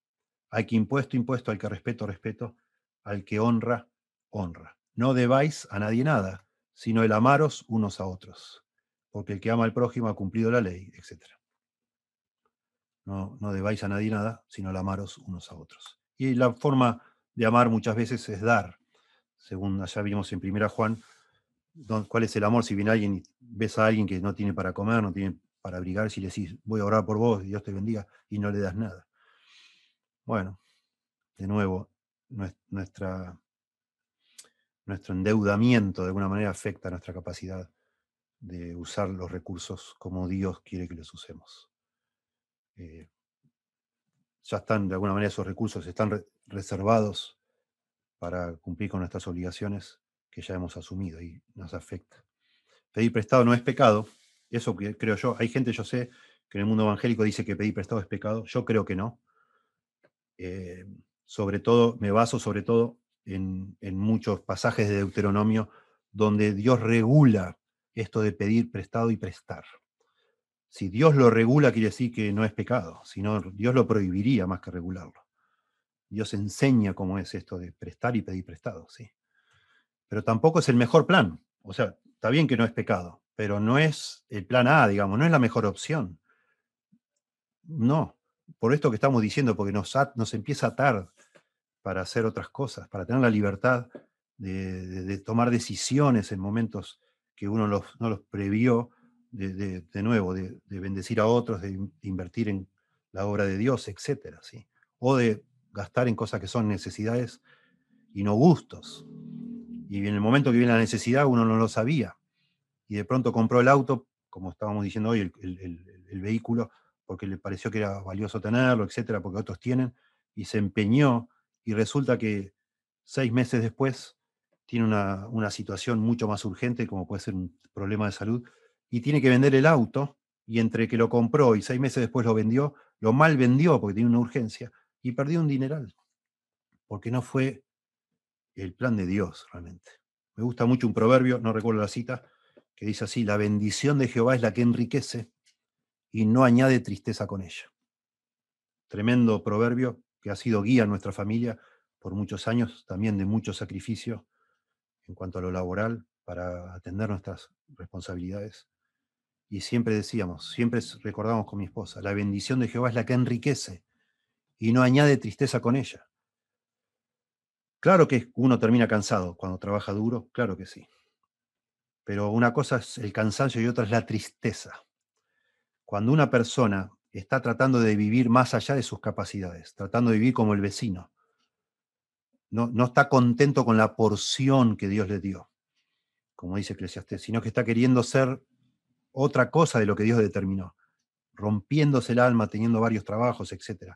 Al que impuesto, impuesto. Al que respeto, respeto. Al que honra, honra. No debáis a nadie nada, sino el amaros unos a otros. Porque el que ama al prójimo ha cumplido la ley, etc. No debáis a nadie nada, sino el amaros unos a otros. Y la forma de amar muchas veces es dar. Según allá vimos en Primera Juan, cuál es el amor si viene alguien y ves a alguien que no tiene para comer, no tiene para abrigar, si le decís, voy a orar por vos, Dios te bendiga, y no le das nada. Bueno, de nuevo, nuestro endeudamiento de alguna manera afecta nuestra capacidad de usar los recursos como Dios quiere que los usemos. Eh, ya están, de alguna manera, esos recursos están reservados para cumplir con nuestras obligaciones que ya hemos asumido y nos afecta. Pedir prestado no es pecado, eso creo yo. Hay gente, yo sé, que en el mundo evangélico dice que pedir prestado es pecado, yo creo que no. Eh, sobre todo, me baso sobre todo en, muchos pasajes de Deuteronomio donde Dios regula esto de pedir prestado y prestar. Si Dios lo regula, quiere decir que no es pecado, sino Dios lo prohibiría más que regularlo. Dios enseña cómo es esto de prestar y pedir prestado, sí pero tampoco es el mejor plan. O sea, está bien que no es pecado, pero no es el plan A, digamos, no es la mejor opción. No, por esto que estamos diciendo, porque nos, nos empieza a atar para hacer otras cosas, para tener la libertad de, tomar decisiones en momentos que uno no los previó, de, nuevo, de, bendecir a otros, de invertir en la obra de Dios, etc. ¿sí? O de gastar en cosas que son necesidades y no gustos. Y en el momento que viene la necesidad uno no lo sabía. Y de pronto compró el auto, como estábamos diciendo hoy, el, vehículo, porque le pareció que era valioso tenerlo, etcétera, porque otros tienen, y se empeñó, y resulta que seis meses después tiene una, una situación mucho más urgente, como puede ser un problema de salud, y tiene que vender el auto, y entre que lo compró y seis meses después lo vendió, lo mal vendió porque tiene una urgencia, y perdió un dineral, porque no fue el plan de Dios realmente. Me gusta mucho un proverbio, no recuerdo la cita, que dice así, la bendición de Jehová es la que enriquece y no añade tristeza con ella. Tremendo proverbio que ha sido guía en nuestra familia por muchos años, también de mucho sacrificio en cuanto a lo laboral para atender nuestras responsabilidades. Y siempre decíamos, siempre recordamos con mi esposa, la bendición de Jehová es la que enriquece y no añade tristeza con ella. Claro que uno termina cansado cuando trabaja duro, claro que sí. Pero una cosa es el cansancio y otra es la tristeza. Cuando una persona está tratando de vivir más allá de sus capacidades, tratando de vivir como el vecino, no, no está contento con la porción que Dios le dio, como dice Eclesiastés, sino que está queriendo ser otra cosa de lo que Dios determinó, rompiéndose el alma, teniendo varios trabajos, etc.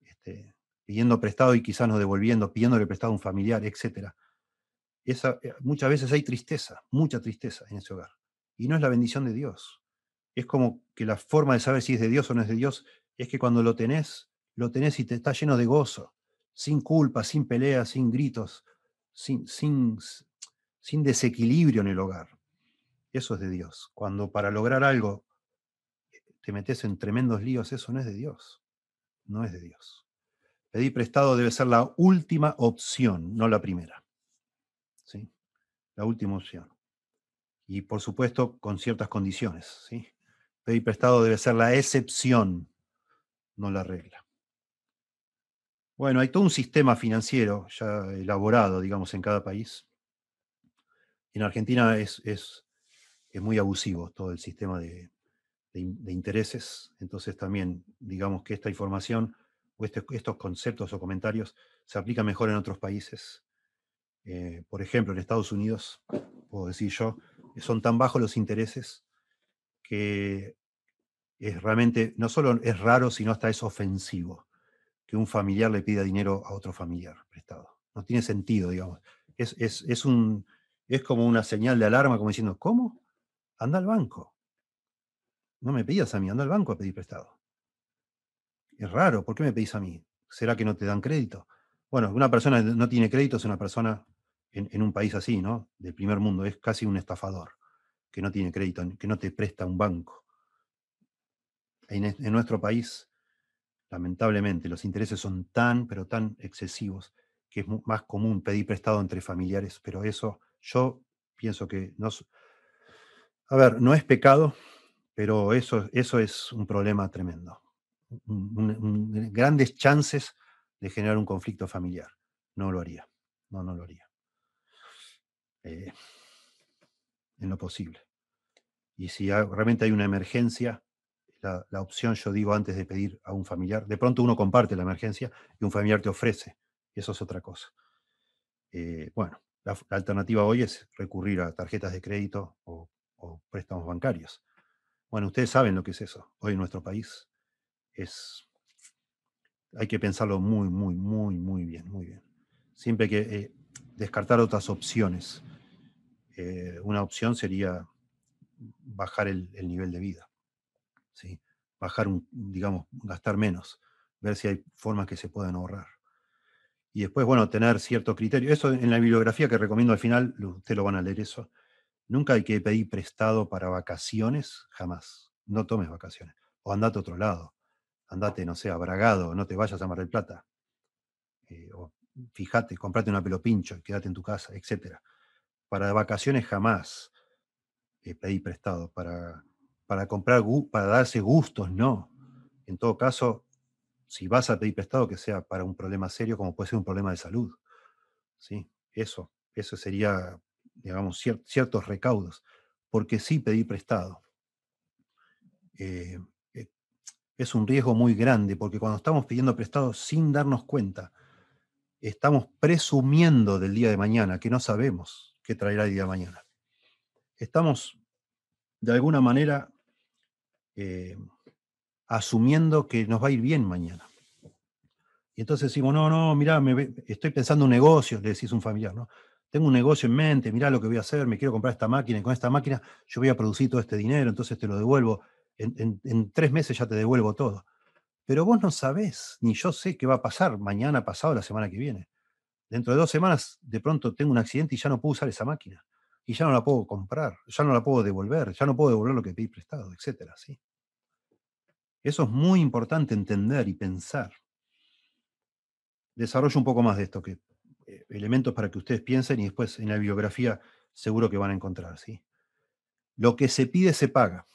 Este, pidiendo prestado y quizás no devolviendo, pidiéndole prestado a un familiar, etc. Eh, muchas veces hay tristeza, mucha tristeza en ese hogar. Y no es la bendición de Dios. Es como que la forma de saber si es de Dios o no es de Dios es que cuando lo tenés, lo tenés y te está lleno de gozo, sin culpa, sin peleas, sin gritos, sin, sin desequilibrio en el hogar. Eso es de Dios. Cuando para lograr algo eh, te metes en tremendos líos, eso no es de Dios. No es de Dios. Pedir prestado debe ser la última opción, no la primera. ¿Sí? La última opción. Y por supuesto, con ciertas condiciones. ¿sí? Pedir prestado debe ser la excepción, no la regla. Bueno, hay todo un sistema financiero ya elaborado, digamos, en cada país. En Argentina es, es, muy abusivo todo el sistema de, intereses. Entonces también, digamos que esta información este, estos conceptos o comentarios se aplican mejor en otros países. Eh, por ejemplo, en Estados Unidos, puedo decir yo, son tan bajos los intereses que es realmente, no solo es raro, sino hasta es ofensivo que un familiar le pida dinero a otro familiar prestado. No tiene sentido, digamos. Es, es, un, es como una señal de alarma, como diciendo, ¿cómo? Anda al banco. No me pidas a mí, anda al banco a pedir prestado. Es raro, ¿por qué me pedís a mí? ¿Será que no te dan crédito? Bueno, una persona no tiene crédito es una persona en, un país así, ¿no? Del primer mundo, es casi un estafador. que no tiene crédito, que no te presta un banco. En, en nuestro país, lamentablemente, los intereses son tan, pero tan excesivos que es más común pedir prestado entre familiares, pero eso yo pienso que no... A ver, no es pecado, pero eso, eso es un problema tremendo. grandes chances de generar un conflicto familiar. No lo haría. No, no lo haría. Eh, en lo posible. Y si realmente hay una emergencia, la, la, opción, yo digo, antes de pedir a un familiar, de pronto uno comparte la emergencia y un familiar te ofrece eso es otra cosa. Eh, bueno, la, alternativa hoy es recurrir a tarjetas de crédito o, préstamos bancarios. Bueno, ustedes saben lo que es eso. Hoy en nuestro país es. Hay que pensarlo muy, muy, muy, muy bien, muy bien. Siempre que eh, descartar otras opciones. Eh, una opción sería bajar el, el, nivel de vida. ¿sí? Bajar, un, digamos, gastar menos. Ver si hay formas que se puedan ahorrar y después, bueno, tener cierto criterio. Eso en la bibliografía que recomiendo al final, ustedes lo van a leer eso. Nunca hay que pedir prestado para vacaciones, jamás. No tomes vacaciones. O andate a otro lado. Andate, no sé, a no te vayas a Mar del Plata. Eh, o fíjate, comprate una pelo pincho y quédate en tu casa, etc. Para vacaciones jamás eh, pedir prestado. Para, para comprar, para darse gustos, no. En todo caso, si vas a pedir prestado, que sea para un problema serio, como puede ser un problema de salud. ¿Sí? Eso, eso sería, digamos, ciertos recaudos. Porque sí pedir prestado eh, eh, es un riesgo muy grande, porque cuando estamos pidiendo prestado sin darnos cuenta, estamos presumiendo del día de mañana, que no sabemos qué traerá el día de mañana. Estamos, de alguna manera, eh, asumiendo que nos va a ir bien mañana. Y entonces decimos, no, no, mira, estoy pensando un negocio, le decís un familiar, ¿no? Tengo un negocio en mente, mira lo que voy a hacer, me quiero comprar esta máquina y con esta máquina yo voy a producir todo este dinero, entonces te lo devuelvo, en, tres meses ya te devuelvo todo. Pero vos no sabés, ni yo sé qué va a pasar mañana, pasado, la semana que viene. Dentro de dos semanas, de pronto tengo un accidente y ya no puedo usar esa máquina. Y ya no la puedo comprar, ya no la puedo devolver, ya no puedo devolver lo que pedí prestado, etcétera, ¿sí? Eso es muy importante entender y pensar. Desarrollo un poco más de esto, que elementos para que ustedes piensen y después en la bibliografía seguro que van a encontrar. ¿sí? Lo que se pide se paga.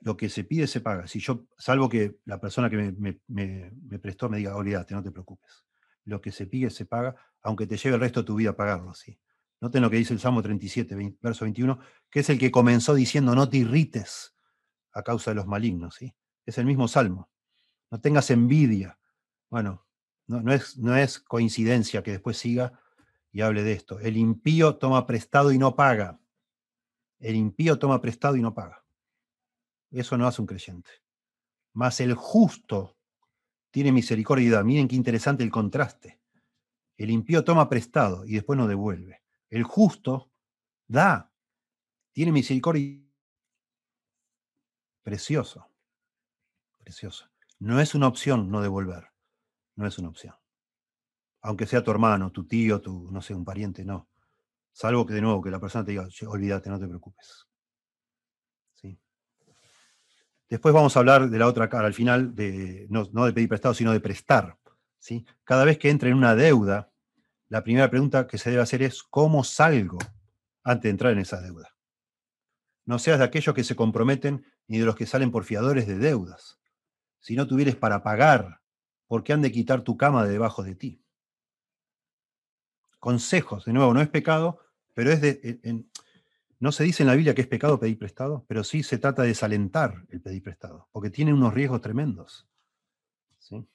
Lo que se pide se paga. Si yo, salvo que la persona que me, prestó me diga, olvídate, no te preocupes. Lo que se pide se paga, aunque te lleve el resto de tu vida a pagarlo. ¿sí? Noten lo que dice el Salmo 37, verso 21, que es el que comenzó diciendo, no te irrites a causa de los malignos. ¿sí? Es el mismo salmo. No tengas envidia. Bueno, no, es, no es coincidencia que después siga y hable de esto. El impío toma prestado y no paga. El impío toma prestado y no paga. Eso no hace un creyente. Mas el justo tiene misericordia. Miren qué interesante el contraste. El impío toma prestado y después no devuelve. El justo da, tiene misericordia Precioso. Precioso. No es una opción no devolver. No es una opción. Aunque sea tu hermano, tu tío, tu, no sé, un pariente, no. Salvo que de nuevo que la persona te diga, olvídate, no te preocupes. ¿Sí? Después vamos a hablar de la otra cara, al final, de, no, de pedir prestado, sino de prestar. ¿sí? Cada vez que entre en una deuda, la primera pregunta que se debe hacer es, ¿cómo salgo antes de entrar en esa deuda? No seas de aquellos que se comprometen ni de los que salen por fiadores de deudas. Si no tuvieres para pagar, ¿por qué han de quitar tu cama de debajo de ti? Consejos, de nuevo, no es pecado, pero es de... no se dice en la Biblia que es pecado pedir prestado, pero sí se trata de desalentar el pedir prestado, porque tiene unos riesgos tremendos. ¿sí?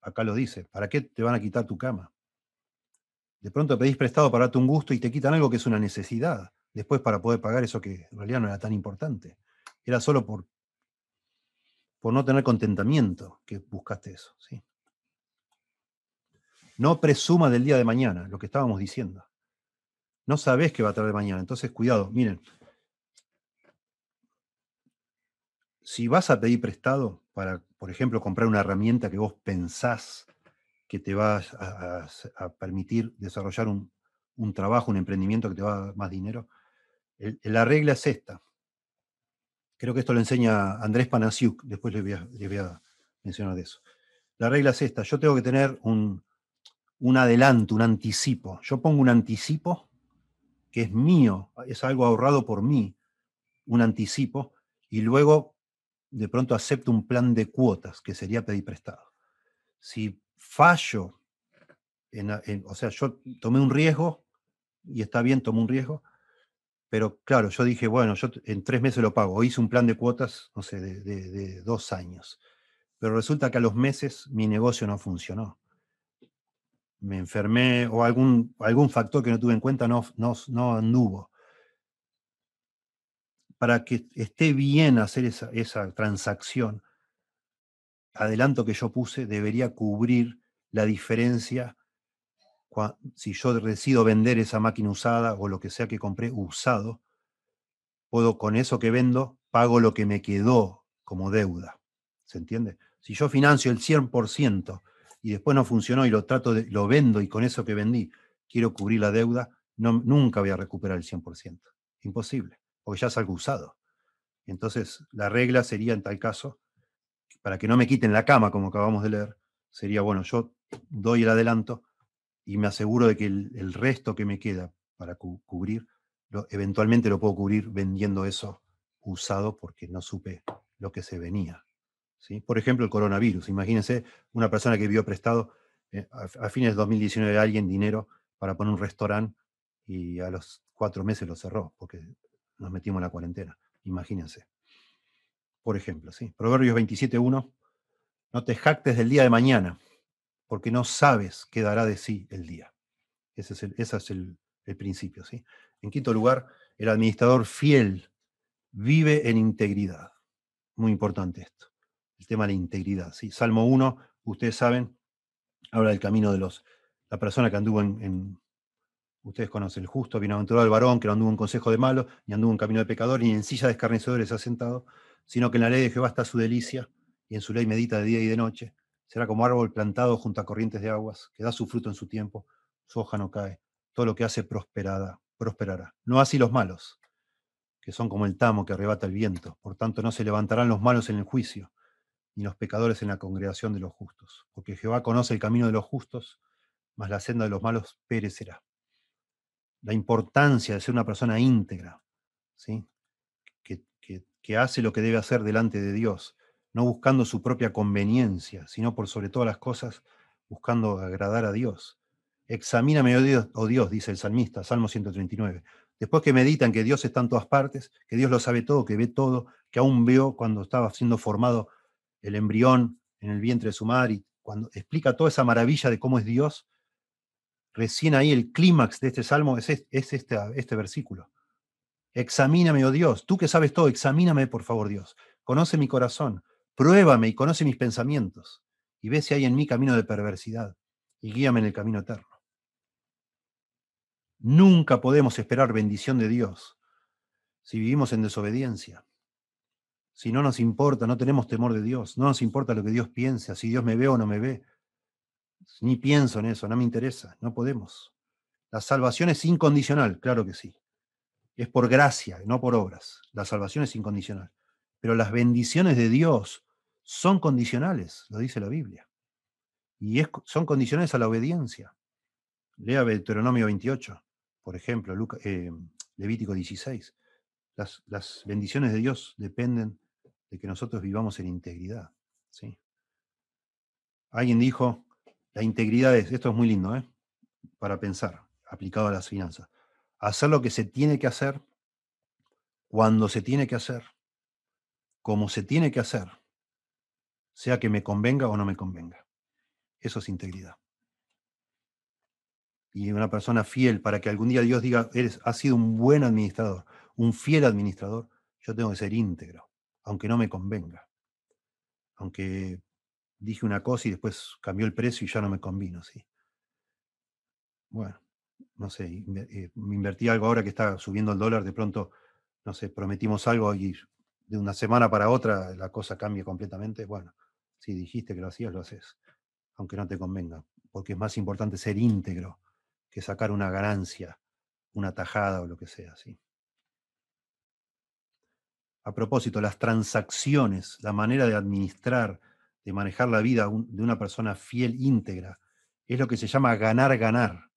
Acá lo dice, ¿para qué te van a quitar tu cama? De pronto pedís prestado para darte un gusto y te quitan algo que es una necesidad, después para poder pagar eso que en realidad no era tan importante. Era solo por, por no tener contentamiento que buscaste eso. ¿sí? No presuma del día de mañana, lo que estábamos diciendo. No sabés qué va a traer mañana. Entonces, cuidado. Miren, si vas a pedir prestado para, por ejemplo, comprar una herramienta que vos pensás que te va a, permitir desarrollar un, un, trabajo, un emprendimiento que te va a dar más dinero, la regla es esta. Creo que esto lo enseña Andrés Panasiuk, después le voy, a, mencionar de eso. La regla es esta, yo tengo que tener un, un adelanto, un anticipo. Yo pongo un anticipo que es mío, es algo ahorrado por mí, un anticipo, y luego de pronto acepto un plan de cuotas, que sería pedir prestado. Si fallo, o sea, yo tomé un riesgo, y está bien, tomé un riesgo, pero claro, yo dije, bueno, yo en tres meses lo pago. O hice un plan de cuotas, no sé, de, dos años. Pero resulta que a los meses mi negocio no funcionó. Me enfermé o algún, algún factor que no tuve en cuenta no, no, no anduvo para que esté bien hacer esa, esa transacción, adelanto que yo puse debería cubrir la diferencia si yo decido vender esa máquina usada o lo que sea que compré usado, puedo con eso que vendo, pago lo que me quedó como deuda. ¿Se entiende? Si yo financio el 100% y después no funcionó y lo trato de, lo vendo y con eso que vendí quiero cubrir la deuda, no, nunca voy a recuperar el 100%. Imposible porque ya es algo usado. Entonces, la regla sería en tal caso, para que no me quiten la cama, como acabamos de leer, sería, bueno, yo doy el adelanto y me aseguro de que el, resto que me queda para cubrir, eventualmente lo puedo cubrir vendiendo eso usado porque no supe lo que se venía. ¿sí? Por ejemplo, el coronavirus. Imagínense una persona que vio prestado eh, a, a, fines de 2019 a alguien dinero para poner un restaurante y a los cuatro meses lo cerró porque nos metimos en la cuarentena. Imagínense. Por ejemplo, ¿sí? Proverbios 27.1, no te jactes del día de mañana, porque no sabes qué dará de sí el día. Ese es el, principio. ¿sí? En quinto lugar, el administrador fiel vive en integridad. Muy importante esto. El tema de la integridad. ¿sí? Salmo 1, ustedes saben, habla del camino de los, la persona que anduvo en Ustedes conocen el justo, bienaventurado el varón, que no anduvo en consejo de malo, ni anduvo en camino de pecador, ni en silla de escarnecedores ha sentado, sino que en la ley de Jehová está su delicia, y en su ley medita de día y de noche. Será como árbol plantado junto a corrientes de aguas, que da su fruto en su tiempo, su hoja no cae. Todo lo que hace prosperada, prosperará. No así los malos, que son como el tamo que arrebata el viento. Por tanto, no se levantarán los malos en el juicio, ni los pecadores en la congregación de los justos. Porque Jehová conoce el camino de los justos, mas la senda de los malos perecerá la importancia de ser una persona íntegra, ¿sí? que, que, hace lo que debe hacer delante de Dios, no buscando su propia conveniencia, sino por sobre todas las cosas buscando agradar a Dios. Examíname, oh Dios, oh Dios, dice el salmista, Salmo 139. Después que meditan que Dios está en todas partes, que Dios lo sabe todo, que ve todo, que aún vio cuando estaba siendo formado el embrión en el vientre de su madre, y cuando explica toda esa maravilla de cómo es Dios, Recién ahí el clímax de este salmo es, este, este, versículo. Examíname, oh Dios, tú que sabes todo, examíname, por favor, Dios. Conoce mi corazón, pruébame y conoce mis pensamientos, y ve si hay en mí camino de perversidad, y guíame en el camino eterno. Nunca podemos esperar bendición de Dios si vivimos en desobediencia. Si no nos importa, no tenemos temor de Dios, no nos importa lo que Dios piensa, si Dios me ve o no me ve, ni pienso en eso, no me interesa, no podemos. La salvación es incondicional, claro que sí. Es por gracia, no por obras. La salvación es incondicional. Pero las bendiciones de Dios son condicionales, lo dice la Biblia. Y son condicionales a la obediencia. Lea Deuteronomio 28, por ejemplo, eh, Levítico 16. Las, las, bendiciones de Dios dependen de que nosotros vivamos en integridad. ¿sí? Alguien dijo, la integridad es, esto es muy lindo, ¿eh? para pensar, aplicado a las finanzas. Hacer lo que se tiene que hacer, cuando se tiene que hacer, como se tiene que hacer, sea que me convenga o no me convenga. Eso es integridad. Y una persona fiel, para que algún día Dios diga, eres, has sido un buen administrador, un fiel administrador, yo tengo que ser íntegro, aunque no me convenga. Aunque dije una cosa y después cambió el precio y ya no me convino, ¿sí? Bueno, no sé, eh, me invertí algo ahora que está subiendo el dólar, de pronto, no sé, prometimos algo y de una semana para otra la cosa cambia completamente. Bueno, si dijiste que lo hacías, lo haces, aunque no te convenga, porque es más importante ser íntegro que sacar una ganancia, una tajada o lo que sea, ¿sí? A propósito, las transacciones, la manera de administrar, de manejar la vida de una persona fiel, íntegra, es lo que se llama ganar, ganar.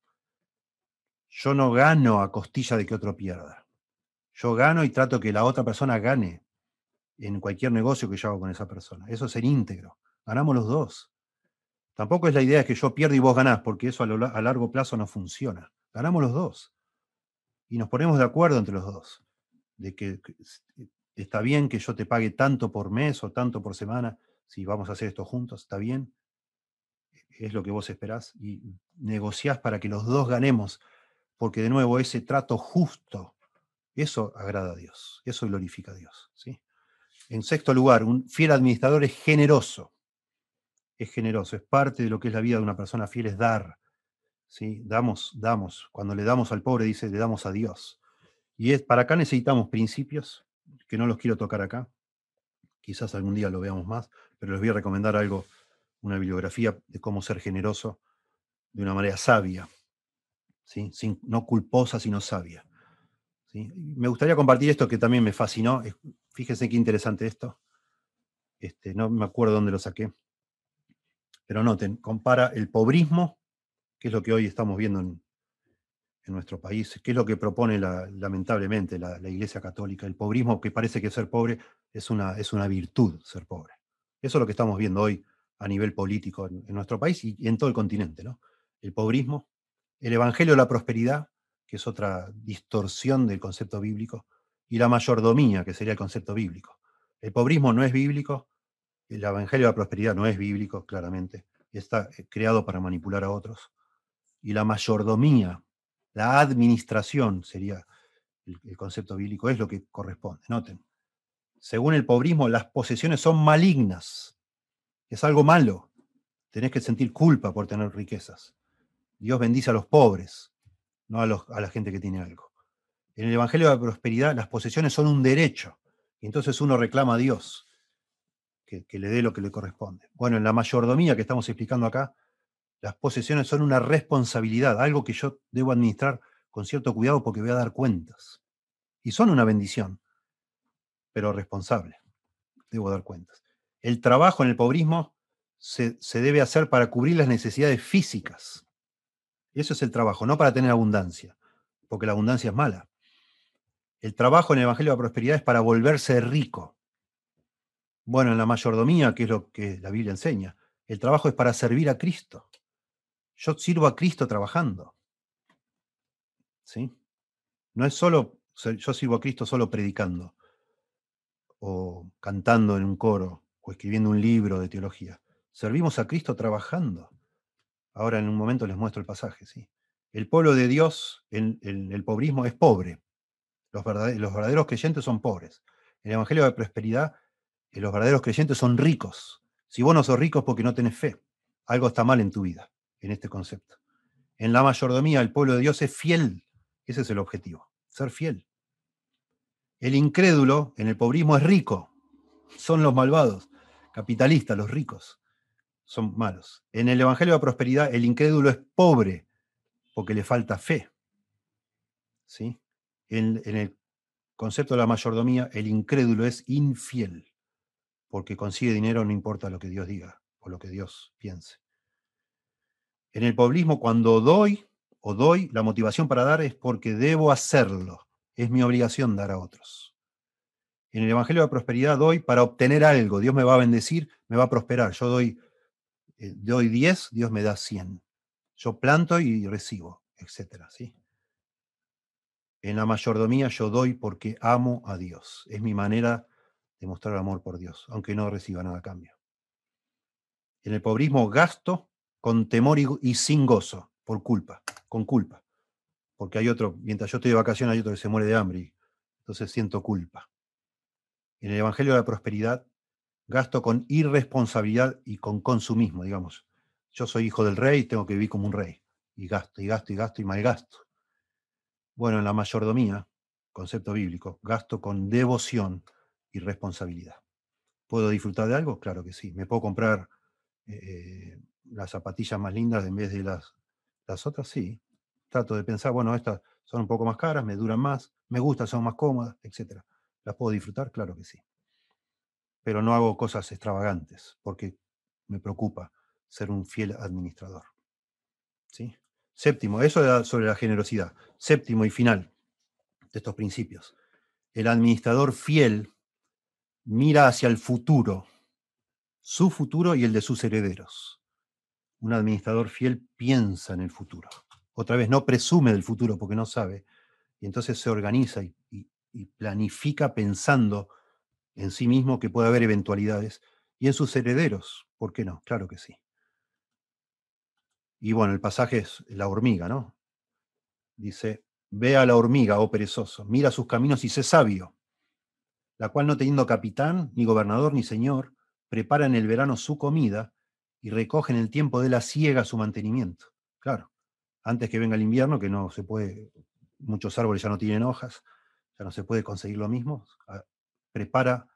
Yo no gano a costilla de que otro pierda. Yo gano y trato que la otra persona gane en cualquier negocio que yo hago con esa persona. Eso es ser íntegro. Ganamos los dos. Tampoco es la idea de que yo pierdo y vos ganás, porque eso a, a largo plazo no funciona. Ganamos los dos. Y nos ponemos de acuerdo entre los dos. De que está bien que yo te pague tanto por mes o tanto por semana, si vamos a hacer esto juntos, está bien. Es lo que vos esperás. Y negociás para que los dos ganemos, porque de nuevo ese trato justo, eso agrada a Dios, eso glorifica a Dios. ¿sí? En sexto lugar, un fiel administrador es generoso. Es generoso, es parte de lo que es la vida de una persona fiel, es dar. ¿sí? Damos, damos. Cuando le damos al pobre, dice, le damos a Dios. Y es, para acá necesitamos principios, que no los quiero tocar acá. Quizás algún día lo veamos más, pero les voy a recomendar algo, una bibliografía de cómo ser generoso de una manera sabia, ¿sí? Sin, no culposa, sino sabia. Me gustaría compartir esto que también me fascinó. Fíjense qué interesante esto. Este, no me acuerdo dónde lo saqué. Pero noten, compara el pobrismo, que es lo que hoy estamos viendo en, nuestro país, que es lo que propone lamentablemente la, Iglesia Católica. El pobrismo, que parece que ser pobre es una, es una virtud, ser pobre. Eso es lo que estamos viendo hoy a nivel político en, nuestro país y, en todo el continente. ¿no? El pobrismo, el Evangelio de la Prosperidad, que es otra distorsión del concepto bíblico, y la mayordomía, que sería el concepto bíblico. El pobrismo no es bíblico, el Evangelio de la Prosperidad no es bíblico, claramente, está eh, creado para manipular a otros. Y la mayordomía, la administración sería el, concepto bíblico, es lo que corresponde. Noten, según el pobrismo, las posesiones son malignas, es algo malo. Tenés que sentir culpa por tener riquezas. Dios bendice a los pobres, no a, a la gente que tiene algo. En el Evangelio de la Prosperidad las posesiones son un derecho. Y entonces uno reclama a Dios que, le dé lo que le corresponde. Bueno, en la mayordomía que estamos explicando acá, las posesiones son una responsabilidad, algo que yo debo administrar con cierto cuidado porque voy a dar cuentas. Y son una bendición, pero responsable. Debo dar cuentas. El trabajo en el pobrismo se debe hacer para cubrir las necesidades físicas. Eso es el trabajo, no para tener abundancia, porque la abundancia es mala. El trabajo en el Evangelio de la Prosperidad es para volverse rico. Bueno, en la mayordomía, que es lo que la Biblia enseña, el trabajo es para servir a Cristo. Yo sirvo a Cristo trabajando. ¿Sí? No es solo, yo sirvo a Cristo solo predicando, o cantando en un coro, o escribiendo un libro de teología. Servimos a Cristo trabajando. Ahora en un momento les muestro el pasaje, ¿sí? El pueblo de Dios, en el pobrismo, es pobre. Los verdaderos, creyentes son pobres. En el Evangelio de Prosperidad, eh, los verdaderos creyentes son ricos. Si vos no sos rico es porque no tenés fe. Algo está mal en tu vida, en este concepto. En la mayordomía, el pueblo de Dios es fiel. Ese es el objetivo, ser fiel. El incrédulo en el pobrismo es rico. Son los malvados, capitalistas, los ricos. Son malos. En el Evangelio de Prosperidad, el incrédulo es pobre porque le falta fe. ¿Sí? En, el concepto de la mayordomía, el incrédulo es infiel, porque consigue dinero no importa lo que Dios diga o lo que Dios piense. En el poblismo, cuando doy o doy, la motivación para dar es porque debo hacerlo, es mi obligación dar a otros. En el Evangelio de la Prosperidad doy para obtener algo, Dios me va a bendecir, me va a prosperar. Yo doy, eh, doy 10, Dios me da 100. Yo planto y recibo, etcétera, ¿sí? En la mayordomía yo doy porque amo a Dios. Es mi manera de mostrar amor por Dios, aunque no reciba nada a cambio. En el pobrismo gasto con temor y, sin gozo, por culpa, con culpa. Porque hay otro, mientras yo estoy de vacaciones, hay otro que se muere de hambre, y entonces siento culpa. En el Evangelio de la Prosperidad, gasto con irresponsabilidad y con consumismo, digamos. Yo soy hijo del rey, tengo que vivir como un rey. Y gasto, y gasto, y gasto, y malgasto. Bueno, en la mayordomía, concepto bíblico, gasto con devoción y responsabilidad. ¿Puedo disfrutar de algo? Claro que sí. ¿Me puedo comprar eh, las zapatillas más lindas en vez de las, las otras? Sí. Trato de pensar, bueno, estas son un poco más caras, me duran más, me gustan, son más cómodas, etc. ¿Las puedo disfrutar? Claro que sí. Pero no hago cosas extravagantes porque me preocupa ser un fiel administrador. ¿Sí? Séptimo, eso sobre la generosidad. Séptimo y final de estos principios. El administrador fiel mira hacia el futuro, su futuro y el de sus herederos. Un administrador fiel piensa en el futuro. Otra vez, no presume del futuro porque no sabe. Y entonces se organiza y, planifica pensando en sí mismo que puede haber eventualidades. Y en sus herederos, ¿por qué no? Claro que sí. Y bueno, el pasaje es la hormiga, ¿no? Dice, ve a la hormiga, oh perezoso, mira sus caminos y sé sabio, la cual no teniendo capitán, ni gobernador, ni señor, prepara en el verano su comida y recoge en el tiempo de la siega su mantenimiento. Claro, antes que venga el invierno, que no se puede, muchos árboles ya no tienen hojas, ya no se puede conseguir lo mismo, ah, prepara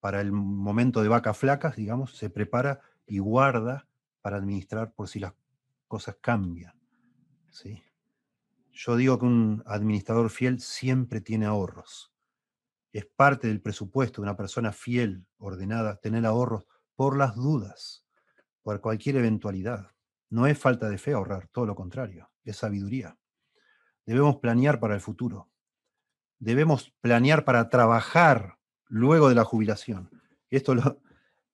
para el momento de vacas flacas, digamos, se prepara y guarda para administrar por si las cosas cambian. ¿sí? Yo digo que un administrador fiel siempre tiene ahorros. Es parte del presupuesto de una persona fiel, ordenada, tener ahorros por las dudas, por cualquier eventualidad. No es falta de fe ahorrar, todo lo contrario, es sabiduría. Debemos planear para el futuro. Debemos planear para trabajar luego de la jubilación. Esto, lo,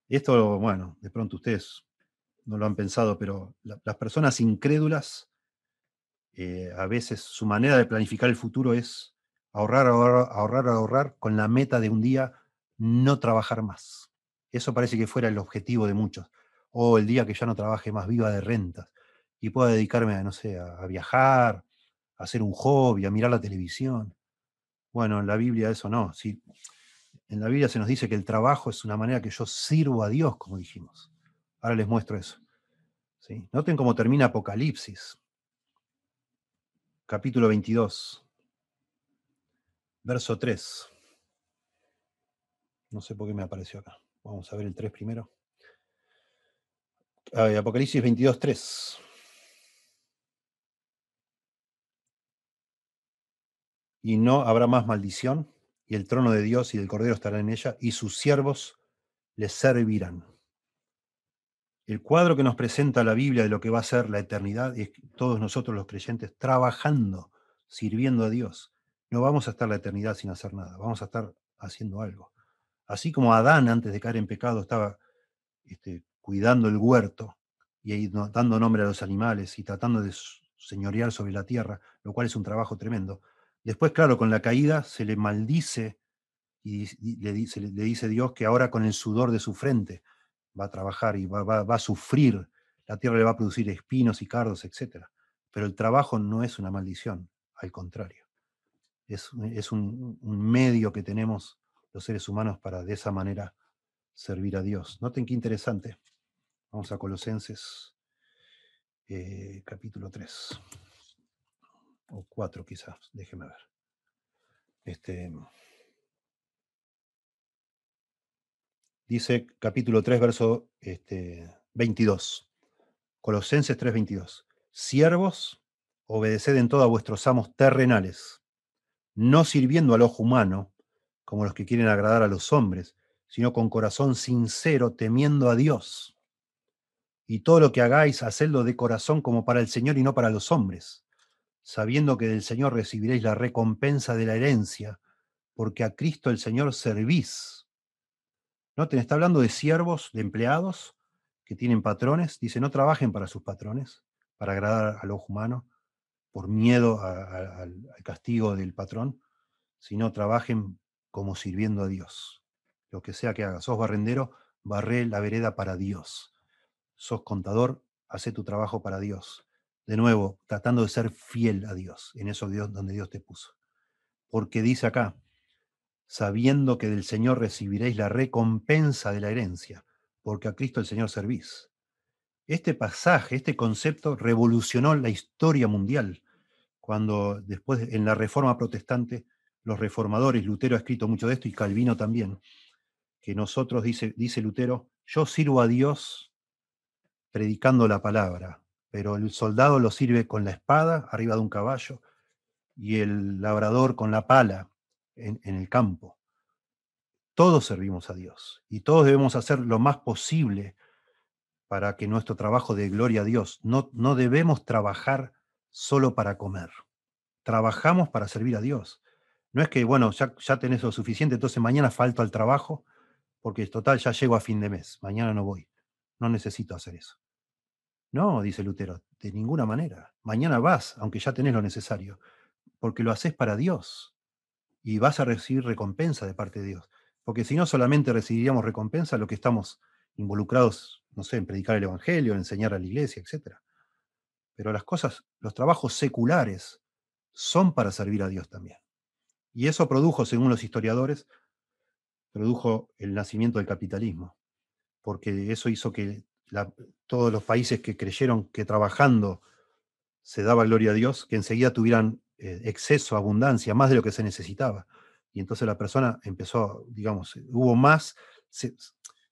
esto bueno, de pronto ustedes no lo han pensado, pero las personas incrédulas, eh, a veces su manera de planificar el futuro es ahorrar, ahorrar, ahorrar, ahorrar, con la meta de un día no trabajar más. Eso parece que fuera el objetivo de muchos. O el día que ya no trabaje más, viva de rentas y pueda dedicarme a, no sé, a, viajar, a hacer un hobby, a mirar la televisión. Bueno, en la Biblia eso no. Sí, en la Biblia se nos dice que el trabajo es una manera que yo sirvo a Dios, como dijimos. Ahora les muestro eso. Noten cómo termina Apocalipsis, capítulo 22, verso 3. No sé por qué me apareció acá. Vamos a ver el 3 primero. Apocalipsis 22, 3. Y no habrá más maldición, y el trono de Dios y del Cordero estará en ella, y sus siervos les servirán. El cuadro que nos presenta la Biblia de lo que va a ser la eternidad es todos nosotros los creyentes trabajando, sirviendo a Dios. No vamos a estar la eternidad sin hacer nada, vamos a estar haciendo algo. Así como Adán antes de caer en pecado estaba este, cuidando el huerto y dando nombre a los animales y tratando de señorear sobre la tierra, lo cual es un trabajo tremendo. Después, claro, con la caída se le maldice y le dice, Dios que ahora con el sudor de su frente va a trabajar y va, a sufrir, la tierra le va a producir espinos y cardos, etc. Pero el trabajo no es una maldición, al contrario. Es, un, medio que tenemos los seres humanos para de esa manera servir a Dios. Noten qué interesante. Vamos a Colosenses eh, capítulo 3. O 4 quizás, déjeme ver. Este, dice capítulo 3, verso este, 22. Colosenses 3, 22. Siervos, obedeced en todo a vuestros amos terrenales, no sirviendo al ojo humano, como los que quieren agradar a los hombres, sino con corazón sincero, temiendo a Dios. Y todo lo que hagáis, hacedlo de corazón como para el Señor y no para los hombres, sabiendo que del Señor recibiréis la recompensa de la herencia, porque a Cristo el Señor servís Noten, está hablando de siervos, de empleados que tienen patrones. Dice, no trabajen para sus patrones, para agradar al ojo humano, por miedo al castigo del patrón, sino trabajen como sirviendo a Dios. Lo que sea que hagas. Sos barrendero, barré la vereda para Dios. Sos contador, hace tu trabajo para Dios. De nuevo, tratando de ser fiel a Dios, en eso Dios, donde Dios te puso. Porque dice acá, sabiendo que del Señor recibiréis la recompensa de la herencia, porque a Cristo el Señor servís. Este pasaje, este concepto revolucionó la historia mundial, cuando después en la Reforma Protestante, los reformadores, Lutero ha escrito mucho de esto y Calvino también, que nosotros, dice, dice Lutero, yo sirvo a Dios predicando la palabra, pero el soldado lo sirve con la espada arriba de un caballo y el labrador con la pala en, el campo. todos servimos a Dios y todos debemos hacer lo más posible para que nuestro trabajo dé gloria a Dios. No, no debemos trabajar solo para comer. Trabajamos para servir a Dios. No es que, bueno, ya, ya tenés lo suficiente, entonces mañana falto al trabajo, porque total ya llego a fin de mes, mañana no voy. No necesito hacer eso. No, dice Lutero, de ninguna manera. Mañana vas, aunque ya tenés lo necesario, porque lo haces para Dios y vas a recibir recompensa de parte de Dios. Porque si no, solamente recibiríamos recompensa lo que estamos involucrados, no sé, en predicar el Evangelio, en enseñar a la iglesia, etc. Pero las cosas, los trabajos seculares son para servir a Dios también. Y eso produjo, según los historiadores, produjo el nacimiento del capitalismo, porque eso hizo que todos los países que creyeron que trabajando se daba gloria a Dios, que enseguida tuvieran eh, exceso, abundancia, más de lo que se necesitaba. Y entonces la persona empezó, digamos, hubo más,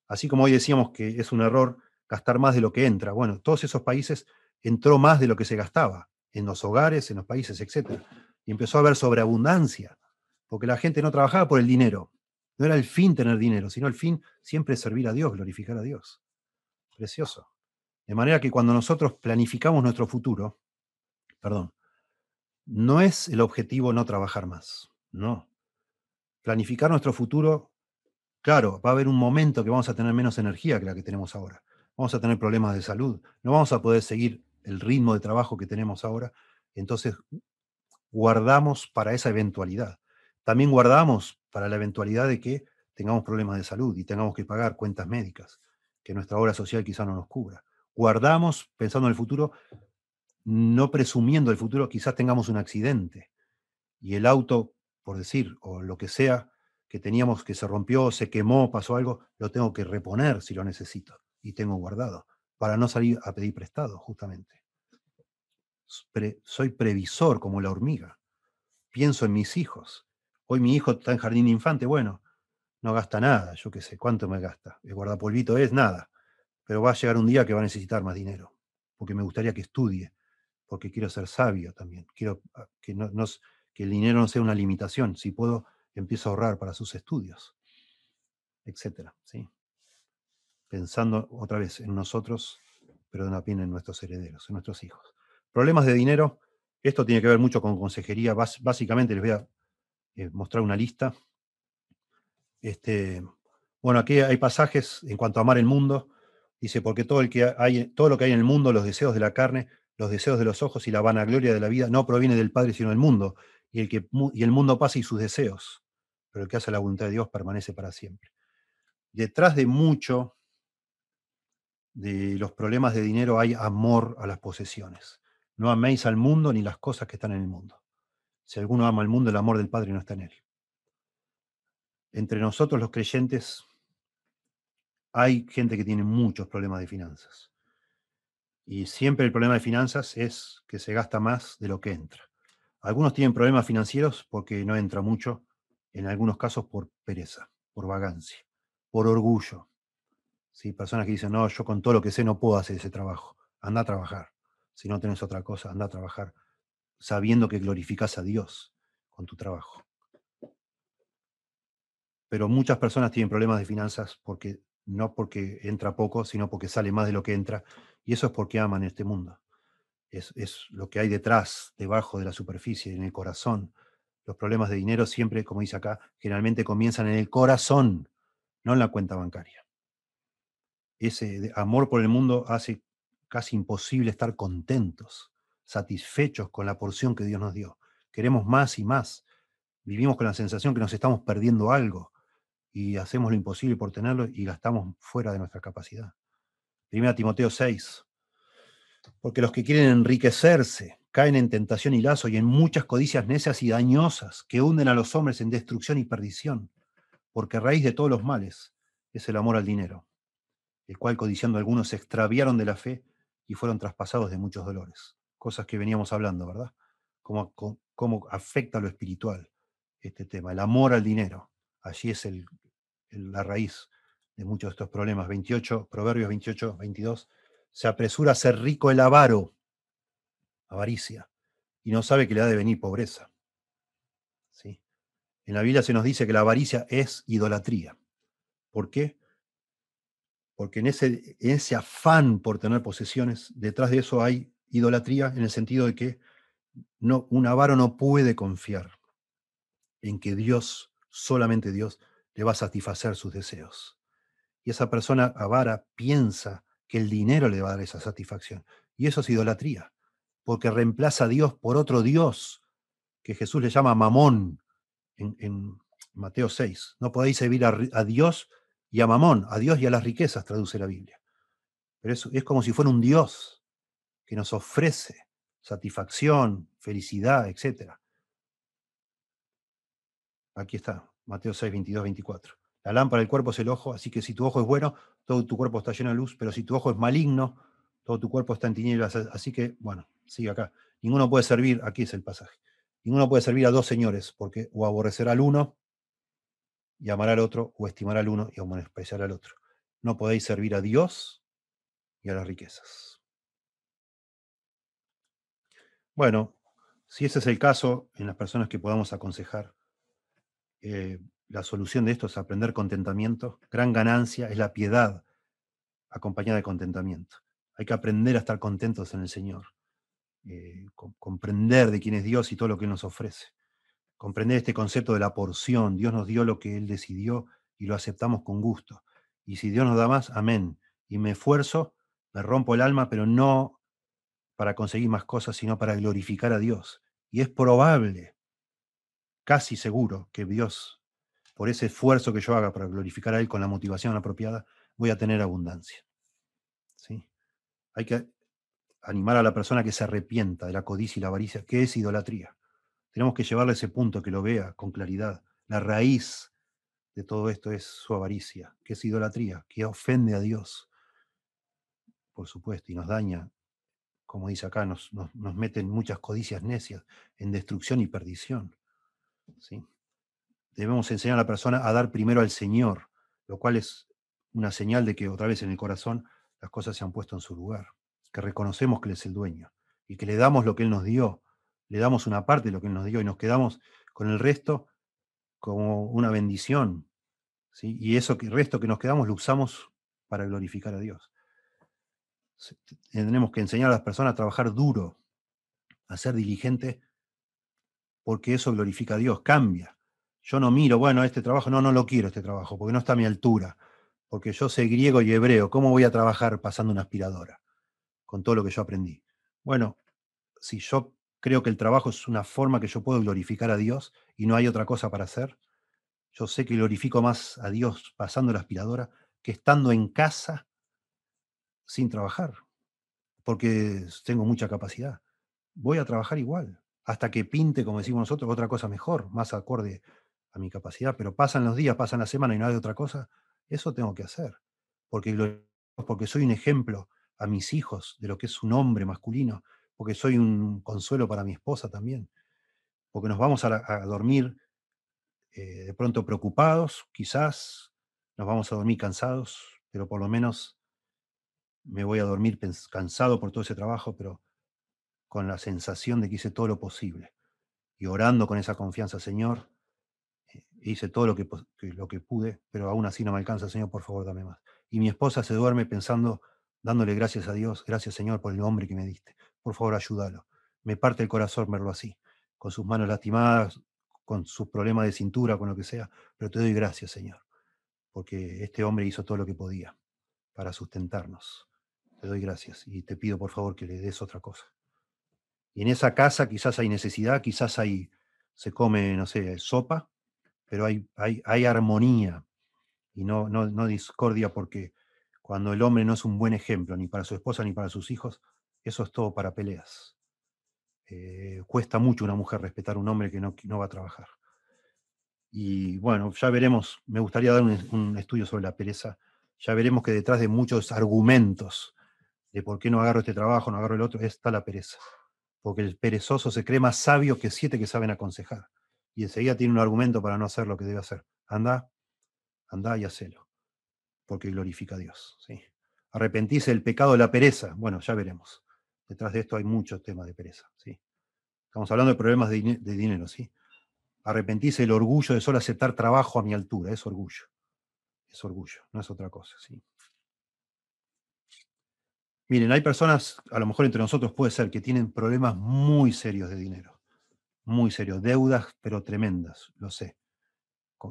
así como hoy decíamos que es un error gastar más de lo que entra. Bueno, todos esos países entró más de lo que se gastaba, en los hogares, en los países, etc. Y empezó a haber sobreabundancia, porque la gente no trabajaba por el dinero. No era el fin tener dinero, sino el fin siempre servir a Dios, glorificar a Dios. Precioso. De manera que cuando nosotros planificamos nuestro futuro, perdón, no es el objetivo no trabajar más, no. Planificar nuestro futuro, claro, va a haber un momento que vamos a tener menos energía que la que tenemos ahora. Vamos a tener problemas de salud, no vamos a poder seguir el ritmo de trabajo que tenemos ahora. Entonces, guardamos para esa eventualidad. También guardamos para la eventualidad de que tengamos problemas de salud y tengamos que pagar cuentas médicas que nuestra obra social quizá no nos cubra. Guardamos pensando en el futuro, no presumiendo el futuro, quizás tengamos un accidente y el auto, por decir, o lo que sea que teníamos que se rompió, se quemó, pasó algo, lo tengo que reponer si lo necesito y tengo guardado para no salir a pedir prestado, justamente. soy previsor como la hormiga. Pienso en mis hijos. Hoy mi hijo está en jardín infante, bueno, no gasta nada, yo qué sé, ¿cuánto me gasta? El guardapolvito es nada, pero va a llegar un día que va a necesitar más dinero, porque me gustaría que estudie, porque quiero ser sabio también, quiero ah, que, no, que el dinero no sea una limitación, si puedo, empiezo a ahorrar para sus estudios, etcétera, ¿sí? Pensando otra vez en nosotros, pero también en nuestros herederos, en nuestros hijos. Problemas de dinero, esto tiene que ver mucho con consejería, básicamente les voy a eh, mostrar una lista este, bueno, aquí hay pasajes en cuanto a amar el mundo. Dice, porque todo, el que hay, todo lo que hay en el mundo, los deseos de la carne, los deseos de los ojos y la vanagloria de la vida, no proviene del Padre, sino del mundo. Y el, que, y el mundo pasa y sus deseos, pero el que hace la voluntad de Dios permanece para siempre. Detrás de mucho de los problemas de dinero hay amor a las posesiones. No améis al mundo ni las cosas que están en el mundo. Si alguno ama al mundo, el amor del Padre no está en él entre nosotros los creyentes hay gente que tiene muchos problemas de finanzas. Y siempre el problema de finanzas es que se gasta más de lo que entra. Algunos tienen problemas financieros porque no entra mucho, en algunos casos por pereza, por vagancia, por orgullo. ¿Sí? Personas que dicen, no, yo con todo lo que sé no puedo hacer ese trabajo. Anda a trabajar. Si no tienes otra cosa, anda a trabajar sabiendo que glorificas a Dios con tu trabajo pero muchas personas tienen problemas de finanzas porque no porque entra poco, sino porque sale más de lo que entra, y eso es porque aman este mundo. Es, lo que hay detrás, debajo de la superficie, en el corazón. Los problemas de dinero siempre, como dice acá, generalmente comienzan en el corazón, no en la cuenta bancaria. Ese amor por el mundo hace casi imposible estar contentos, satisfechos con la porción que Dios nos dio. Queremos más y más. Vivimos con la sensación que nos estamos perdiendo algo y hacemos lo imposible por tenerlo y gastamos fuera de nuestra capacidad. Primera Timoteo 6. Porque los que quieren enriquecerse caen en tentación y lazo y en muchas codicias necias y dañosas que hunden a los hombres en destrucción y perdición, porque raíz de todos los males es el amor al dinero, el cual codiciando algunos se extraviaron de la fe y fueron traspasados de muchos dolores. Cosas que veníamos hablando, ¿verdad? Cómo, cómo afecta lo espiritual este tema, el amor al dinero. Allí es el, la raíz de muchos de estos problemas. 28, Proverbios 28, 22. Se apresura a ser rico el avaro, avaricia, y no sabe que le ha de venir pobreza. ¿Sí? En la Biblia se nos dice que la avaricia es idolatría. ¿Por qué? Porque en ese, en ese afán por tener posesiones, detrás de eso hay idolatría en el sentido de que no, un avaro no puede confiar en que Dios, solamente Dios, le va a satisfacer sus deseos. Y esa persona avara piensa que el dinero le va a dar esa satisfacción. Y eso es idolatría, porque reemplaza a Dios por otro Dios, que Jesús le llama mamón en, Mateo 6. No podéis servir a, Dios y a mamón, a Dios y a las riquezas, traduce la Biblia. Pero eso es como si fuera un Dios que nos ofrece satisfacción, felicidad, etc. Aquí está, Mateo 6, 22, 24. La lámpara del cuerpo es el ojo, así que si tu ojo es bueno, todo tu cuerpo está lleno de luz, pero si tu ojo es maligno, todo tu cuerpo está en tinieblas. Así que, bueno, sigue acá. Ninguno puede servir, aquí es el pasaje. Ninguno puede servir a dos señores, porque o aborrecerá al uno y amará al otro, o estimará al uno y menospreciará al otro. No podéis servir a Dios y a las riquezas. Bueno, si ese es el caso, en las personas que podamos aconsejar, eh, la solución de esto es aprender contentamiento. Gran ganancia es la piedad acompañada de contentamiento. Hay que aprender a estar contentos en el Señor. Eh, comprender de quién es Dios y todo lo que Él nos ofrece. Comprender este concepto de la porción. Dios nos dio lo que Él decidió y lo aceptamos con gusto. Y si Dios nos da más, amén. Y me esfuerzo, me rompo el alma, pero no para conseguir más cosas, sino para glorificar a Dios. Y es probable, casi seguro, que Dios por ese esfuerzo que yo haga para glorificar a Él con la motivación apropiada, voy a tener abundancia. ¿Sí? Hay que animar a la persona que se arrepienta de la codicia y la avaricia, que es idolatría. Tenemos que llevarle a ese punto, que lo vea con claridad. La raíz de todo esto es su avaricia, que es idolatría, que ofende a Dios, por supuesto, y nos daña, como dice acá, nos, nos, nos mete en muchas codicias necias, en destrucción y perdición. ¿Sí? debemos enseñar a la persona a dar primero al Señor, lo cual es una señal de que otra vez en el corazón las cosas se han puesto en su lugar, que reconocemos que Él es el dueño y que le damos lo que Él nos dio, le damos una parte de lo que Él nos dio y nos quedamos con el resto como una bendición. ¿sí? Y eso que el resto que nos quedamos lo usamos para glorificar a Dios. Tenemos que enseñar a las personas a trabajar duro, a ser diligente, porque eso glorifica a Dios, cambia. Yo no miro, bueno, este trabajo, no, no lo quiero este trabajo, porque no está a mi altura, porque yo sé griego y hebreo, ¿cómo voy a trabajar pasando una aspiradora? Con todo lo que yo aprendí. Bueno, si yo creo que el trabajo es una forma que yo puedo glorificar a Dios y no hay otra cosa para hacer, yo sé que glorifico más a Dios pasando la aspiradora que estando en casa sin trabajar, porque tengo mucha capacidad. Voy a trabajar igual, hasta que pinte, como decimos nosotros, otra cosa mejor, más acorde a mi capacidad, pero pasan los días, pasan la semana y no hay otra cosa, eso tengo que hacer, porque, porque soy un ejemplo a mis hijos de lo que es un hombre masculino, porque soy un consuelo para mi esposa también, porque nos vamos a, dormir eh, de pronto preocupados, quizás nos vamos a dormir cansados, pero por lo menos me voy a dormir cansado por todo ese trabajo, pero con la sensación de que hice todo lo posible y orando con esa confianza, Señor, hice todo lo que, lo que pude, pero aún así no me alcanza, Señor, por favor, dame más. Y mi esposa se duerme pensando, dándole gracias a Dios, gracias, Señor, por el hombre que me diste. Por favor, ayúdalo. Me parte el corazón verlo así, con sus manos lastimadas, con sus problemas de cintura, con lo que sea, pero te doy gracias, Señor, porque este hombre hizo todo lo que podía para sustentarnos. Te doy gracias y te pido, por favor, que le des otra cosa. Y en esa casa quizás hay necesidad, quizás hay, se come, no sé, sopa, pero hay, hay, armonía y no, no, discordia porque cuando el hombre no es un buen ejemplo ni para su esposa ni para sus hijos, eso es todo para peleas. Eh, cuesta mucho una mujer respetar a un hombre que no, no, va a trabajar. Y bueno, ya veremos, me gustaría dar un, un, estudio sobre la pereza, ya veremos que detrás de muchos argumentos de por qué no agarro este trabajo, no agarro el otro, está la pereza. Porque el perezoso se cree más sabio que siete que saben aconsejar y enseguida tiene un argumento para no hacer lo que debe hacer. Anda, anda y hacelo, porque glorifica a Dios. ¿sí? Arrepentirse del pecado de la pereza. Bueno, ya veremos. Detrás de esto hay muchos temas de pereza. Estamos hablando de problemas de, dinero, ¿sí? arrepentirse del orgullo de solo aceptar trabajo a mi altura, es orgullo. Es orgullo, no es otra cosa. ¿sí? Miren, hay personas, a lo mejor entre nosotros puede ser, que tienen problemas muy serios de dinero, muy serios, deudas, pero tremendas, lo sé.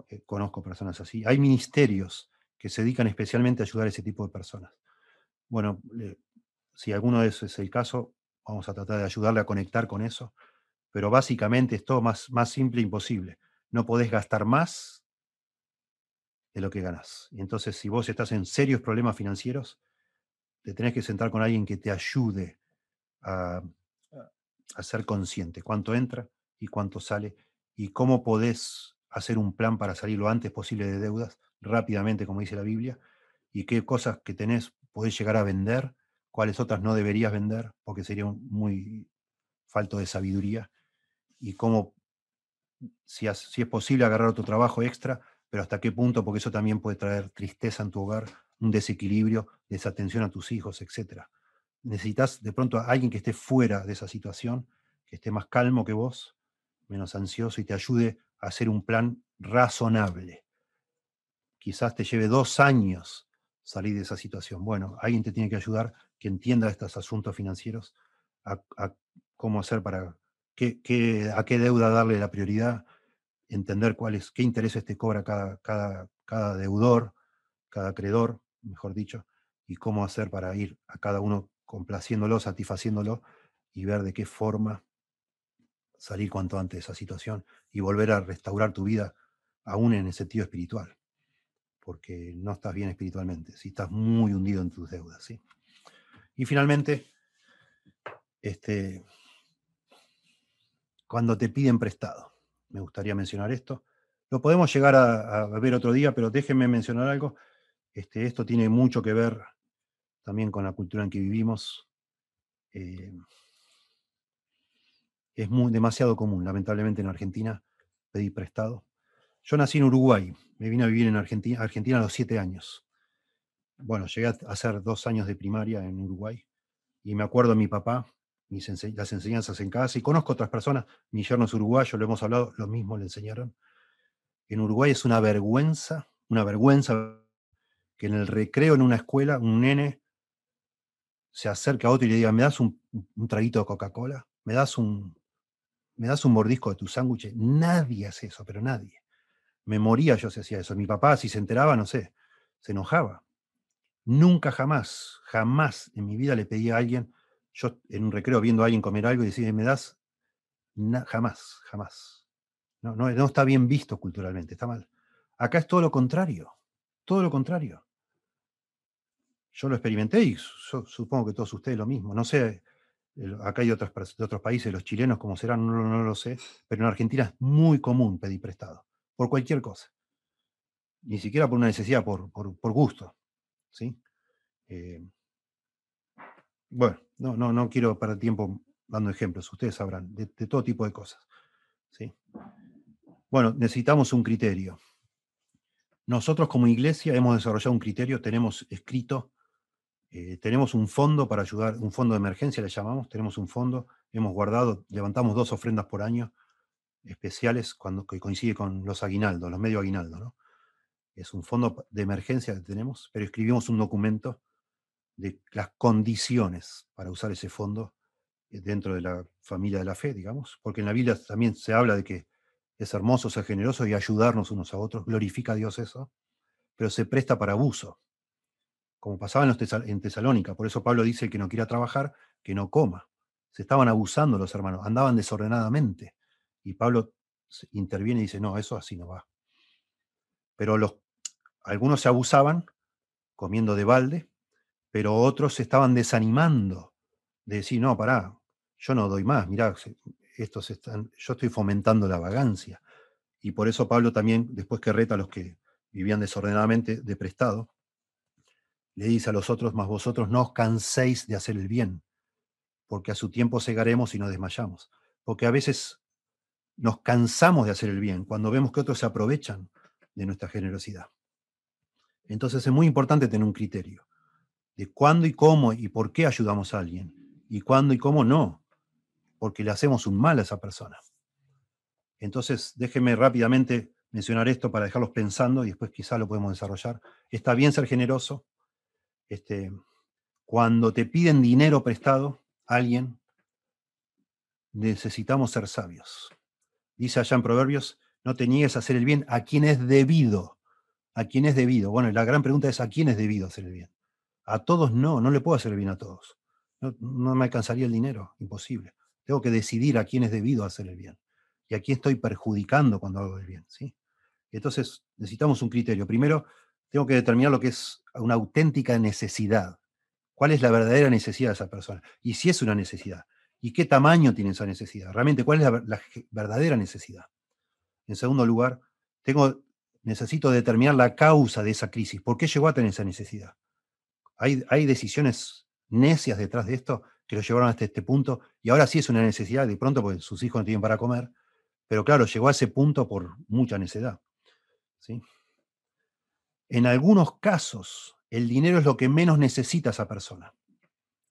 Eh, conozco personas así. Hay ministerios que se dedican especialmente a ayudar a ese tipo de personas. Bueno, si alguno de esos es el caso, vamos a tratar de ayudarle a conectar con eso, pero básicamente es todo más, más simple e imposible. No podés gastar más de lo que ganás. Y entonces, si vos estás en serios problemas financieros, te tenés que sentar con alguien que te ayude a, a ser consciente cuánto entra y cuánto sale y cómo podés hacer un plan para salir lo antes posible de deudas, rápidamente, como dice la Biblia, y qué cosas que tenés podés llegar a vender, cuáles otras no deberías vender, porque sería muy falto de sabiduría, y cómo, si, si es posible, agarrar otro trabajo extra, pero hasta qué punto, porque eso también puede traer tristeza en tu hogar, un desequilibrio, desatención a tus hijos, etc. Necesitas de pronto a alguien que esté fuera de esa situación, que esté más calmo que vos, menos ansioso y te ayude a hacer un plan razonable. Quizás te lleve dos años salir de esa situación. Bueno, alguien te tiene que ayudar que entienda estos asuntos financieros, a, cómo hacer para, qué, a qué deuda darle la prioridad, entender cuál qué intereses te cobra cada, cada, cada deudor, cada acreedor, mejor dicho, y cómo hacer para ir a cada uno complaciéndolo, satisfaciéndolo y ver de qué forma salir cuanto antes de esa situación y volver a restaurar tu vida aún en el sentido espiritual, porque no estás bien espiritualmente, si estás muy hundido en tus deudas. ¿sí? Y finalmente, este, cuando te piden prestado, me gustaría mencionar esto. Lo podemos llegar a, ver otro día, pero déjenme mencionar algo. Este, esto tiene mucho que ver también con la cultura en que vivimos. Eh, es muy, demasiado común, lamentablemente, en Argentina pedir prestado. Yo nací en Uruguay, me vine a vivir en Argentina, Argentina a los siete años. Bueno, llegué a hacer dos años de primaria en Uruguay y me acuerdo de mi papá, las enseñanzas en casa, y conozco otras personas, mi yerno es uruguayo, lo hemos hablado, lo mismo le enseñaron. En Uruguay es una vergüenza, una vergüenza que en el recreo en una escuela un nene se acerca a otro y le diga, ¿me das un, traguito de Coca-Cola? ¿Me das un, ¿me das un mordisco de tu sándwich? Nadie hace eso, pero nadie. Me moría yo si hacía eso. Mi papá, si se enteraba, no sé, se enojaba. Nunca jamás, jamás en mi vida le pedí a alguien, yo en un recreo viendo a alguien comer algo y decir, ¿me das? jamás, jamás. No, no, no está bien visto culturalmente, está mal. Acá es todo lo contrario, todo lo contrario yo lo experimenté y supongo que todos ustedes lo mismo. No sé, acá hay otros, de otros países, los chilenos como serán, no, lo sé, pero en Argentina es muy común pedir prestado, por cualquier cosa. Ni siquiera por una necesidad, por, por, gusto. ¿sí? Eh, bueno, no, no, no quiero perder tiempo dando ejemplos, ustedes sabrán, de, de todo tipo de cosas. ¿sí? Bueno, necesitamos un criterio. Nosotros como iglesia hemos desarrollado un criterio, tenemos escrito eh, tenemos un fondo para ayudar, un fondo de emergencia le llamamos, tenemos un fondo, hemos guardado, levantamos dos ofrendas por año especiales cuando, que coincide con los aguinaldos, los medio aguinaldos, ¿no? Es un fondo de emergencia que tenemos, pero escribimos un documento de las condiciones para usar ese fondo eh, dentro de la familia de la fe, digamos, porque en la Biblia también se habla de que es hermoso ser generoso y ayudarnos unos a otros, glorifica a Dios eso, pero se presta para abuso como pasaba en, Tesalónica. Por eso Pablo dice que no quiera trabajar, que no coma. Se estaban abusando los hermanos, andaban desordenadamente. Y Pablo interviene y dice, no, eso así no va. Pero los, algunos se abusaban comiendo de balde, pero otros se estaban desanimando de decir, no, pará, yo no doy más, mirá, estos yo estoy fomentando la vagancia. Y por eso Pablo también, después que reta a los que vivían desordenadamente de prestado, le dice a los otros, mas vosotros no os canséis de hacer el bien, porque a su tiempo cegaremos y nos desmayamos. Porque a veces nos cansamos de hacer el bien cuando vemos que otros se aprovechan de nuestra generosidad. Entonces es muy importante tener un criterio de cuándo y cómo y por qué ayudamos a alguien, y cuándo y cómo no, porque le hacemos un mal a esa persona. Entonces, déjenme rápidamente mencionar esto para dejarlos pensando y después quizá lo podemos desarrollar. Está bien ser generoso. Este, cuando te piden dinero prestado, alguien, necesitamos ser sabios. Dice allá en Proverbios, no te niegues a hacer el bien a quien es debido. ¿A quién es debido? Bueno, la gran pregunta es, ¿a quién es debido hacer el bien? A todos no, no le puedo hacer el bien a todos. No, no me alcanzaría el dinero, imposible. Tengo que decidir a quién es debido hacer el bien y a quién estoy perjudicando cuando hago el bien. ¿sí? Entonces necesitamos un criterio. Primero, tengo que determinar lo que es una auténtica necesidad. ¿Cuál es la verdadera necesidad de esa persona? Y si es una necesidad. ¿Y qué tamaño tiene esa necesidad? Realmente, ¿cuál es la verdadera necesidad? En segundo lugar, tengo, necesito determinar la causa de esa crisis. ¿Por qué llegó a tener esa necesidad? Hay, hay decisiones necias detrás de esto que lo llevaron hasta este punto y ahora sí es una necesidad de pronto porque sus hijos no tienen para comer, pero claro, llegó a ese punto por mucha necedad. ¿sí? En algunos casos, el dinero es lo que menos necesita esa persona.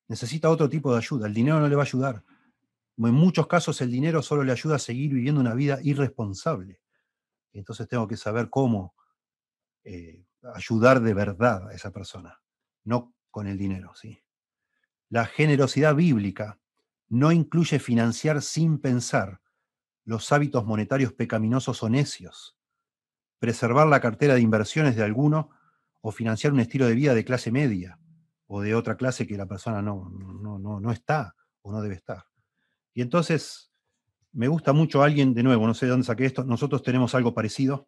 Necesita otro tipo de ayuda. El dinero no le va a ayudar. En muchos casos el dinero solo le ayuda a seguir viviendo una vida irresponsable. Entonces tengo que saber cómo eh, ayudar de verdad a esa persona, no con el dinero. ¿sí? La generosidad bíblica no incluye financiar sin pensar los hábitos monetarios pecaminosos o necios, preservar la cartera de inversiones de alguno o financiar un estilo de vida de clase media o de otra clase que la persona no, no, no, no está o no debe estar. Y entonces, me gusta mucho alguien, de nuevo, no sé de dónde saqué esto, nosotros tenemos algo parecido,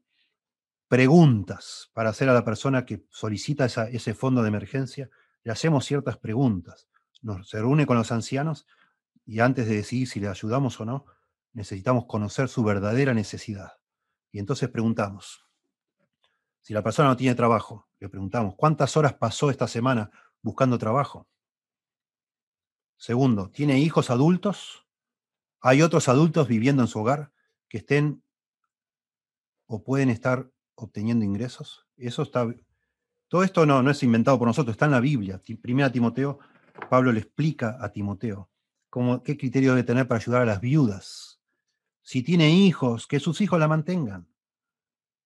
preguntas para hacer a la persona que solicita ese fondo de emergencia, le hacemos ciertas preguntas. Nos, se reúne con los ancianos y antes de decidir si le ayudamos o no, necesitamos conocer su verdadera necesidad. Y entonces preguntamos, si la persona no tiene trabajo, le preguntamos, ¿cuántas horas pasó esta semana buscando trabajo? Segundo, ¿tiene hijos adultos? Hay otros adultos viviendo en su hogar que estén o pueden estar obteniendo ingresos. Eso está. Todo esto no, es inventado por nosotros, está en la Biblia. Primera Timoteo, Pablo le explica a Timoteo cómo, qué criterio debe tener para ayudar a las viudas. Si tiene hijos, que sus hijos la mantengan.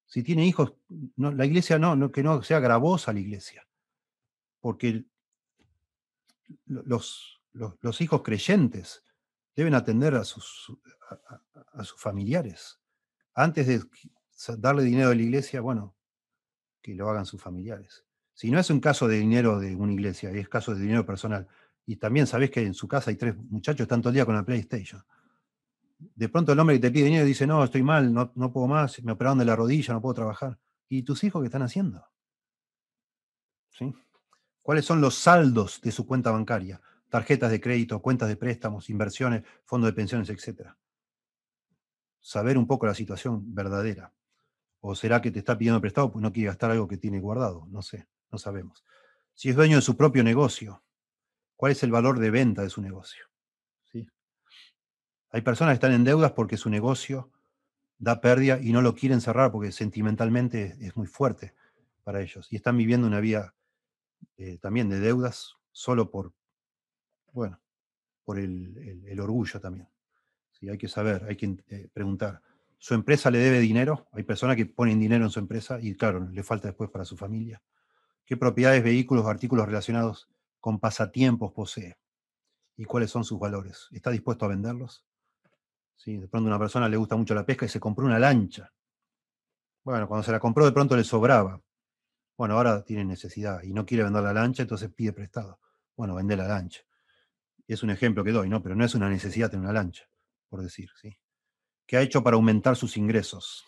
Si tiene hijos, la iglesia no, no, que no sea gravosa la iglesia. Porque los, hijos creyentes deben atender a sus, a, sus familiares. Antes de darle dinero a la iglesia, bueno, que lo hagan sus familiares. Si no es un caso de dinero de una iglesia, es caso de dinero personal. Y también sabés que en su casa hay tres muchachos, están todo el día con la PlayStation. De pronto el hombre que te pide dinero dice, no, estoy mal, no, no puedo más, me operaron de la rodilla, no puedo trabajar. ¿Y tus hijos qué están haciendo? ¿Sí? ¿Cuáles son los saldos de su cuenta bancaria? tarjetas de crédito, cuentas de préstamos, inversiones, fondos de pensiones, etc. Saber un poco la situación verdadera. ¿O será que te está pidiendo prestado pues no quiere gastar algo que tiene guardado? No sé, no sabemos. Si es dueño de su propio negocio, ¿cuál es el valor de venta de su negocio? Hay personas que están en deudas porque su negocio da pérdida y no lo quieren cerrar porque sentimentalmente es muy fuerte para ellos. Y están viviendo una vida eh, también de deudas solo por, bueno, por el, orgullo también. Hay que saber, hay que eh, preguntar. ¿Su empresa le debe dinero? Hay personas que ponen dinero en su empresa y claro, le falta después para su familia. ¿Qué propiedades, vehículos artículos relacionados con pasatiempos posee? ¿Y cuáles son sus valores? ¿Está dispuesto a venderlos? De pronto a una persona le gusta mucho la pesca y se compró una lancha. Bueno, cuando se la compró de pronto le sobraba. Bueno, ahora tiene necesidad y no quiere vender la lancha, entonces pide prestado. Bueno, vende la lancha es un ejemplo que doy, ¿no? Pero no es una necesidad tener una lancha, por decir, ¿sí? ¿Qué ha hecho para aumentar sus ingresos?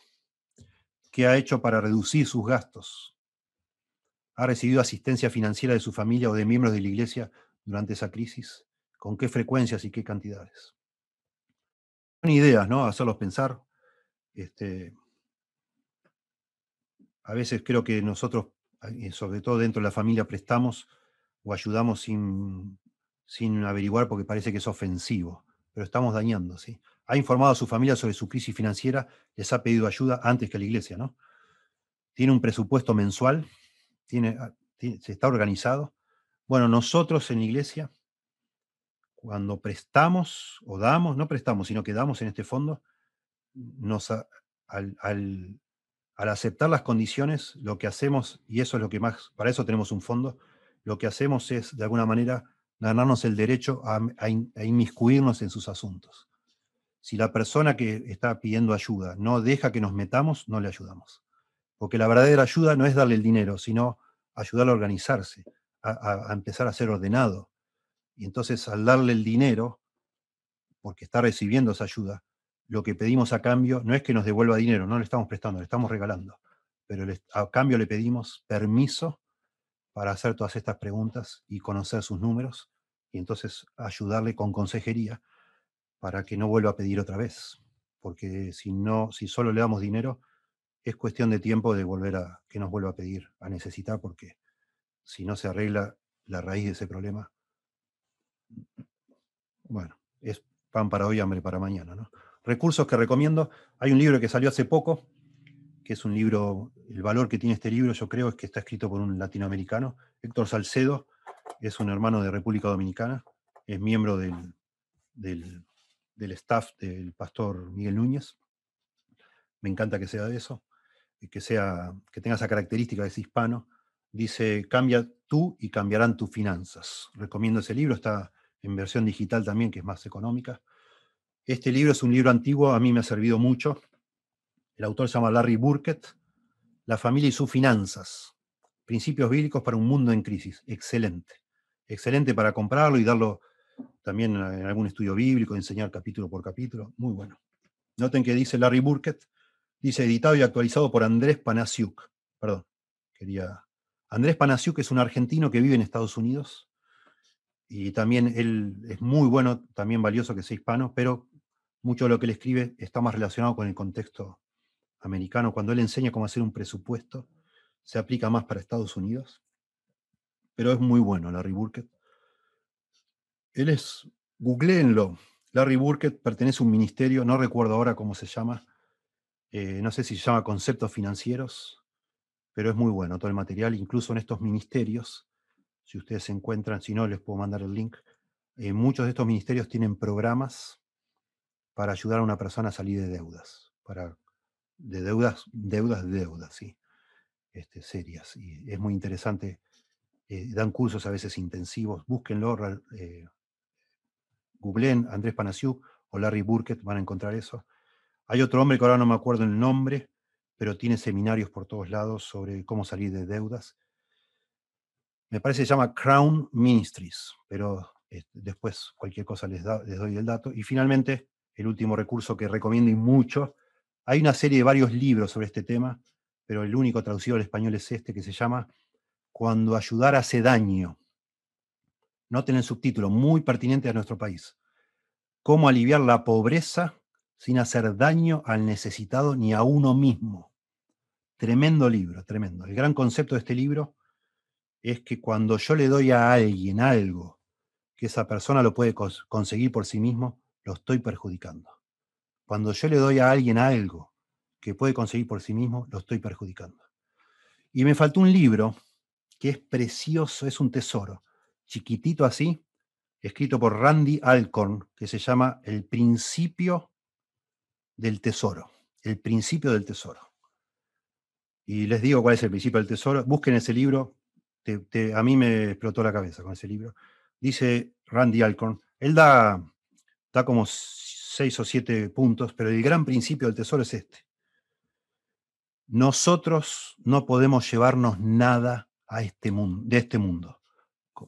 ¿Qué ha hecho para reducir sus gastos? ¿Ha recibido asistencia financiera de su familia o de miembros de la iglesia durante esa crisis? ¿Con qué frecuencias y qué cantidades? Ideas, ¿no? Hacerlos pensar. Este, a veces creo que nosotros, sobre todo dentro de la familia, prestamos o ayudamos sin sin averiguar porque parece que es ofensivo, pero estamos dañando, ¿sí? Ha informado a su familia sobre su crisis financiera, les ha pedido ayuda antes que a la iglesia, ¿no? Tiene un presupuesto mensual, tiene, ah, se está organizado. Bueno, nosotros en la iglesia, cuando prestamos o damos, no prestamos, sino que damos en este fondo, nos, al, al aceptar las condiciones, lo que hacemos, y eso es lo que más, para eso tenemos un fondo, lo que hacemos es, de alguna manera, ganarnos el derecho a, inmiscuirnos en sus asuntos. Si la persona que está pidiendo ayuda no deja que nos metamos, no le ayudamos. Porque la verdadera ayuda no es darle el dinero, sino ayudarle a organizarse, a, a empezar a ser ordenado. Y entonces al darle el dinero, porque está recibiendo esa ayuda, lo que pedimos a cambio no es que nos devuelva dinero, no le estamos prestando, le estamos regalando, pero a cambio le pedimos permiso para hacer todas estas preguntas y conocer sus números y entonces ayudarle con consejería para que no vuelva a pedir otra vez, porque si no, si solo le damos dinero, es cuestión de tiempo de volver a que nos vuelva a pedir, a necesitar, porque si no se arregla la raíz de ese problema, bueno, es pan para hoy, hambre para mañana, ¿no? recursos que recomiendo. Hay un libro que salió hace poco, que es un libro, el valor que tiene este libro yo creo es que está escrito por un latinoamericano, Héctor Salcedo, es un hermano de República Dominicana, es miembro del, del, staff del pastor Miguel Núñez. Me encanta que sea de eso, que, sea, que tenga esa característica de ese hispano. Dice, cambia tú y cambiarán tus finanzas. Recomiendo ese libro, está en versión digital también, que es más económica. Este libro es un libro antiguo, a mí me ha servido mucho. El autor se llama Larry Burkett, La familia y sus finanzas. Principios bíblicos para un mundo en crisis. Excelente. Excelente para comprarlo y darlo también en algún estudio bíblico, enseñar capítulo por capítulo. Muy bueno. Noten que dice Larry Burkett, dice editado y actualizado por Andrés Panasiuk. Perdón, quería... Andrés Panasiuk es un argentino que vive en Estados Unidos y también él es muy bueno, también valioso que sea hispano, pero mucho de lo que él escribe está más relacionado con el contexto americano. Cuando él enseña cómo hacer un presupuesto, se aplica más para Estados Unidos. Pero es muy bueno, Larry Burkett. Él es, googleenlo. Larry Burkett pertenece a un ministerio, no recuerdo ahora cómo se llama, eh, no sé si se llama Conceptos Financieros, pero es muy bueno todo el material, incluso en estos ministerios, si ustedes se encuentran, si no les puedo mandar el link, eh, muchos de estos ministerios tienen programas para ayudar a una persona a salir de deudas, para, de deudas, deudas, deudas, sí, este, serias. Y es muy interesante. Eh, dan cursos a veces intensivos. Búsquenlo, eh, googleen Andrés Panasiuk o Larry Burkett, van a encontrar eso. Hay otro hombre que ahora no me acuerdo el nombre, pero tiene seminarios por todos lados sobre cómo salir de deudas. Me parece que se llama Crown Ministries, pero este, después cualquier cosa les doy el dato. Y finalmente, el último recurso que recomiendo y mucho. Hay una serie de varios libros sobre este tema, pero el único traducido al español es este que se llama Cuando ayudar hace daño. Noten el subtítulo, muy pertinente a nuestro país. Cómo aliviar la pobreza sin hacer daño al necesitado ni a uno mismo. Tremendo libro, tremendo. El gran concepto de este libro es que cuando yo le doy a alguien algo que esa persona lo puede conseguir por sí mismo, lo estoy perjudicando. Cuando yo le doy a alguien algo que puede conseguir por sí mismo, lo estoy perjudicando. Y me faltó un libro que es precioso, es un tesoro, chiquitito así, escrito por Randy Alcorn, que se llama El principio del tesoro. El principio del tesoro. Y les digo cuál es el principio del tesoro. Busquen ese libro. A mí me explotó la cabeza con ese libro. Dice Randy Alcorn. Él da da como seis o siete puntos, pero el gran principio del tesoro es este. Nosotros no podemos llevarnos nada a este mundo, de este mundo.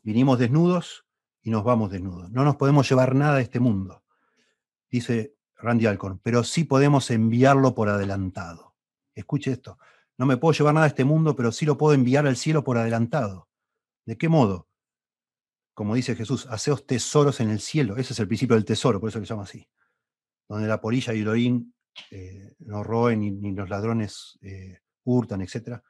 Vinimos desnudos y nos vamos desnudos. No nos podemos llevar nada a este mundo, dice Randy Alcorn, pero sí podemos enviarlo por adelantado. Escuche esto. No me puedo llevar nada a este mundo, pero sí lo puedo enviar al cielo por adelantado. ¿De qué modo? como dice Jesús, haceos tesoros en el cielo. Ese es el principio del tesoro, por eso se llama así. Donde la polilla y el orín eh, no roen ni, los ladrones eh, hurtan, etc.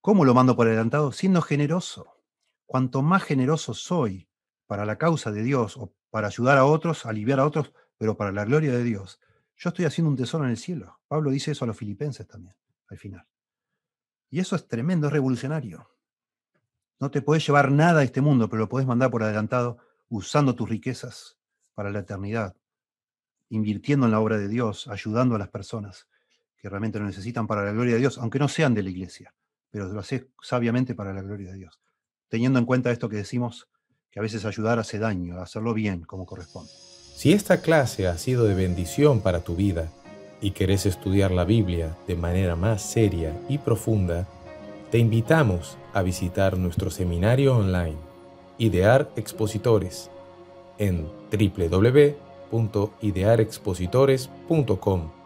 ¿Cómo lo mando por adelantado? Siendo generoso. Cuanto más generoso soy para la causa de Dios o para ayudar a otros, aliviar a otros, pero para la gloria de Dios, yo estoy haciendo un tesoro en el cielo. Pablo dice eso a los filipenses también, al final. Y eso es tremendo, es revolucionario. No te puedes llevar nada a este mundo, pero lo puedes mandar por adelantado usando tus riquezas para la eternidad, invirtiendo en la obra de Dios, ayudando a las personas que realmente lo necesitan para la gloria de Dios, aunque no sean de la iglesia, pero lo haces sabiamente para la gloria de Dios. Teniendo en cuenta esto que decimos, que a veces ayudar hace daño, hacerlo bien como corresponde. Si esta clase ha sido de bendición para tu vida y querés estudiar la Biblia de manera más seria y profunda, te invitamos a visitar nuestro seminario online, Idear Expositores, en www.idearexpositores.com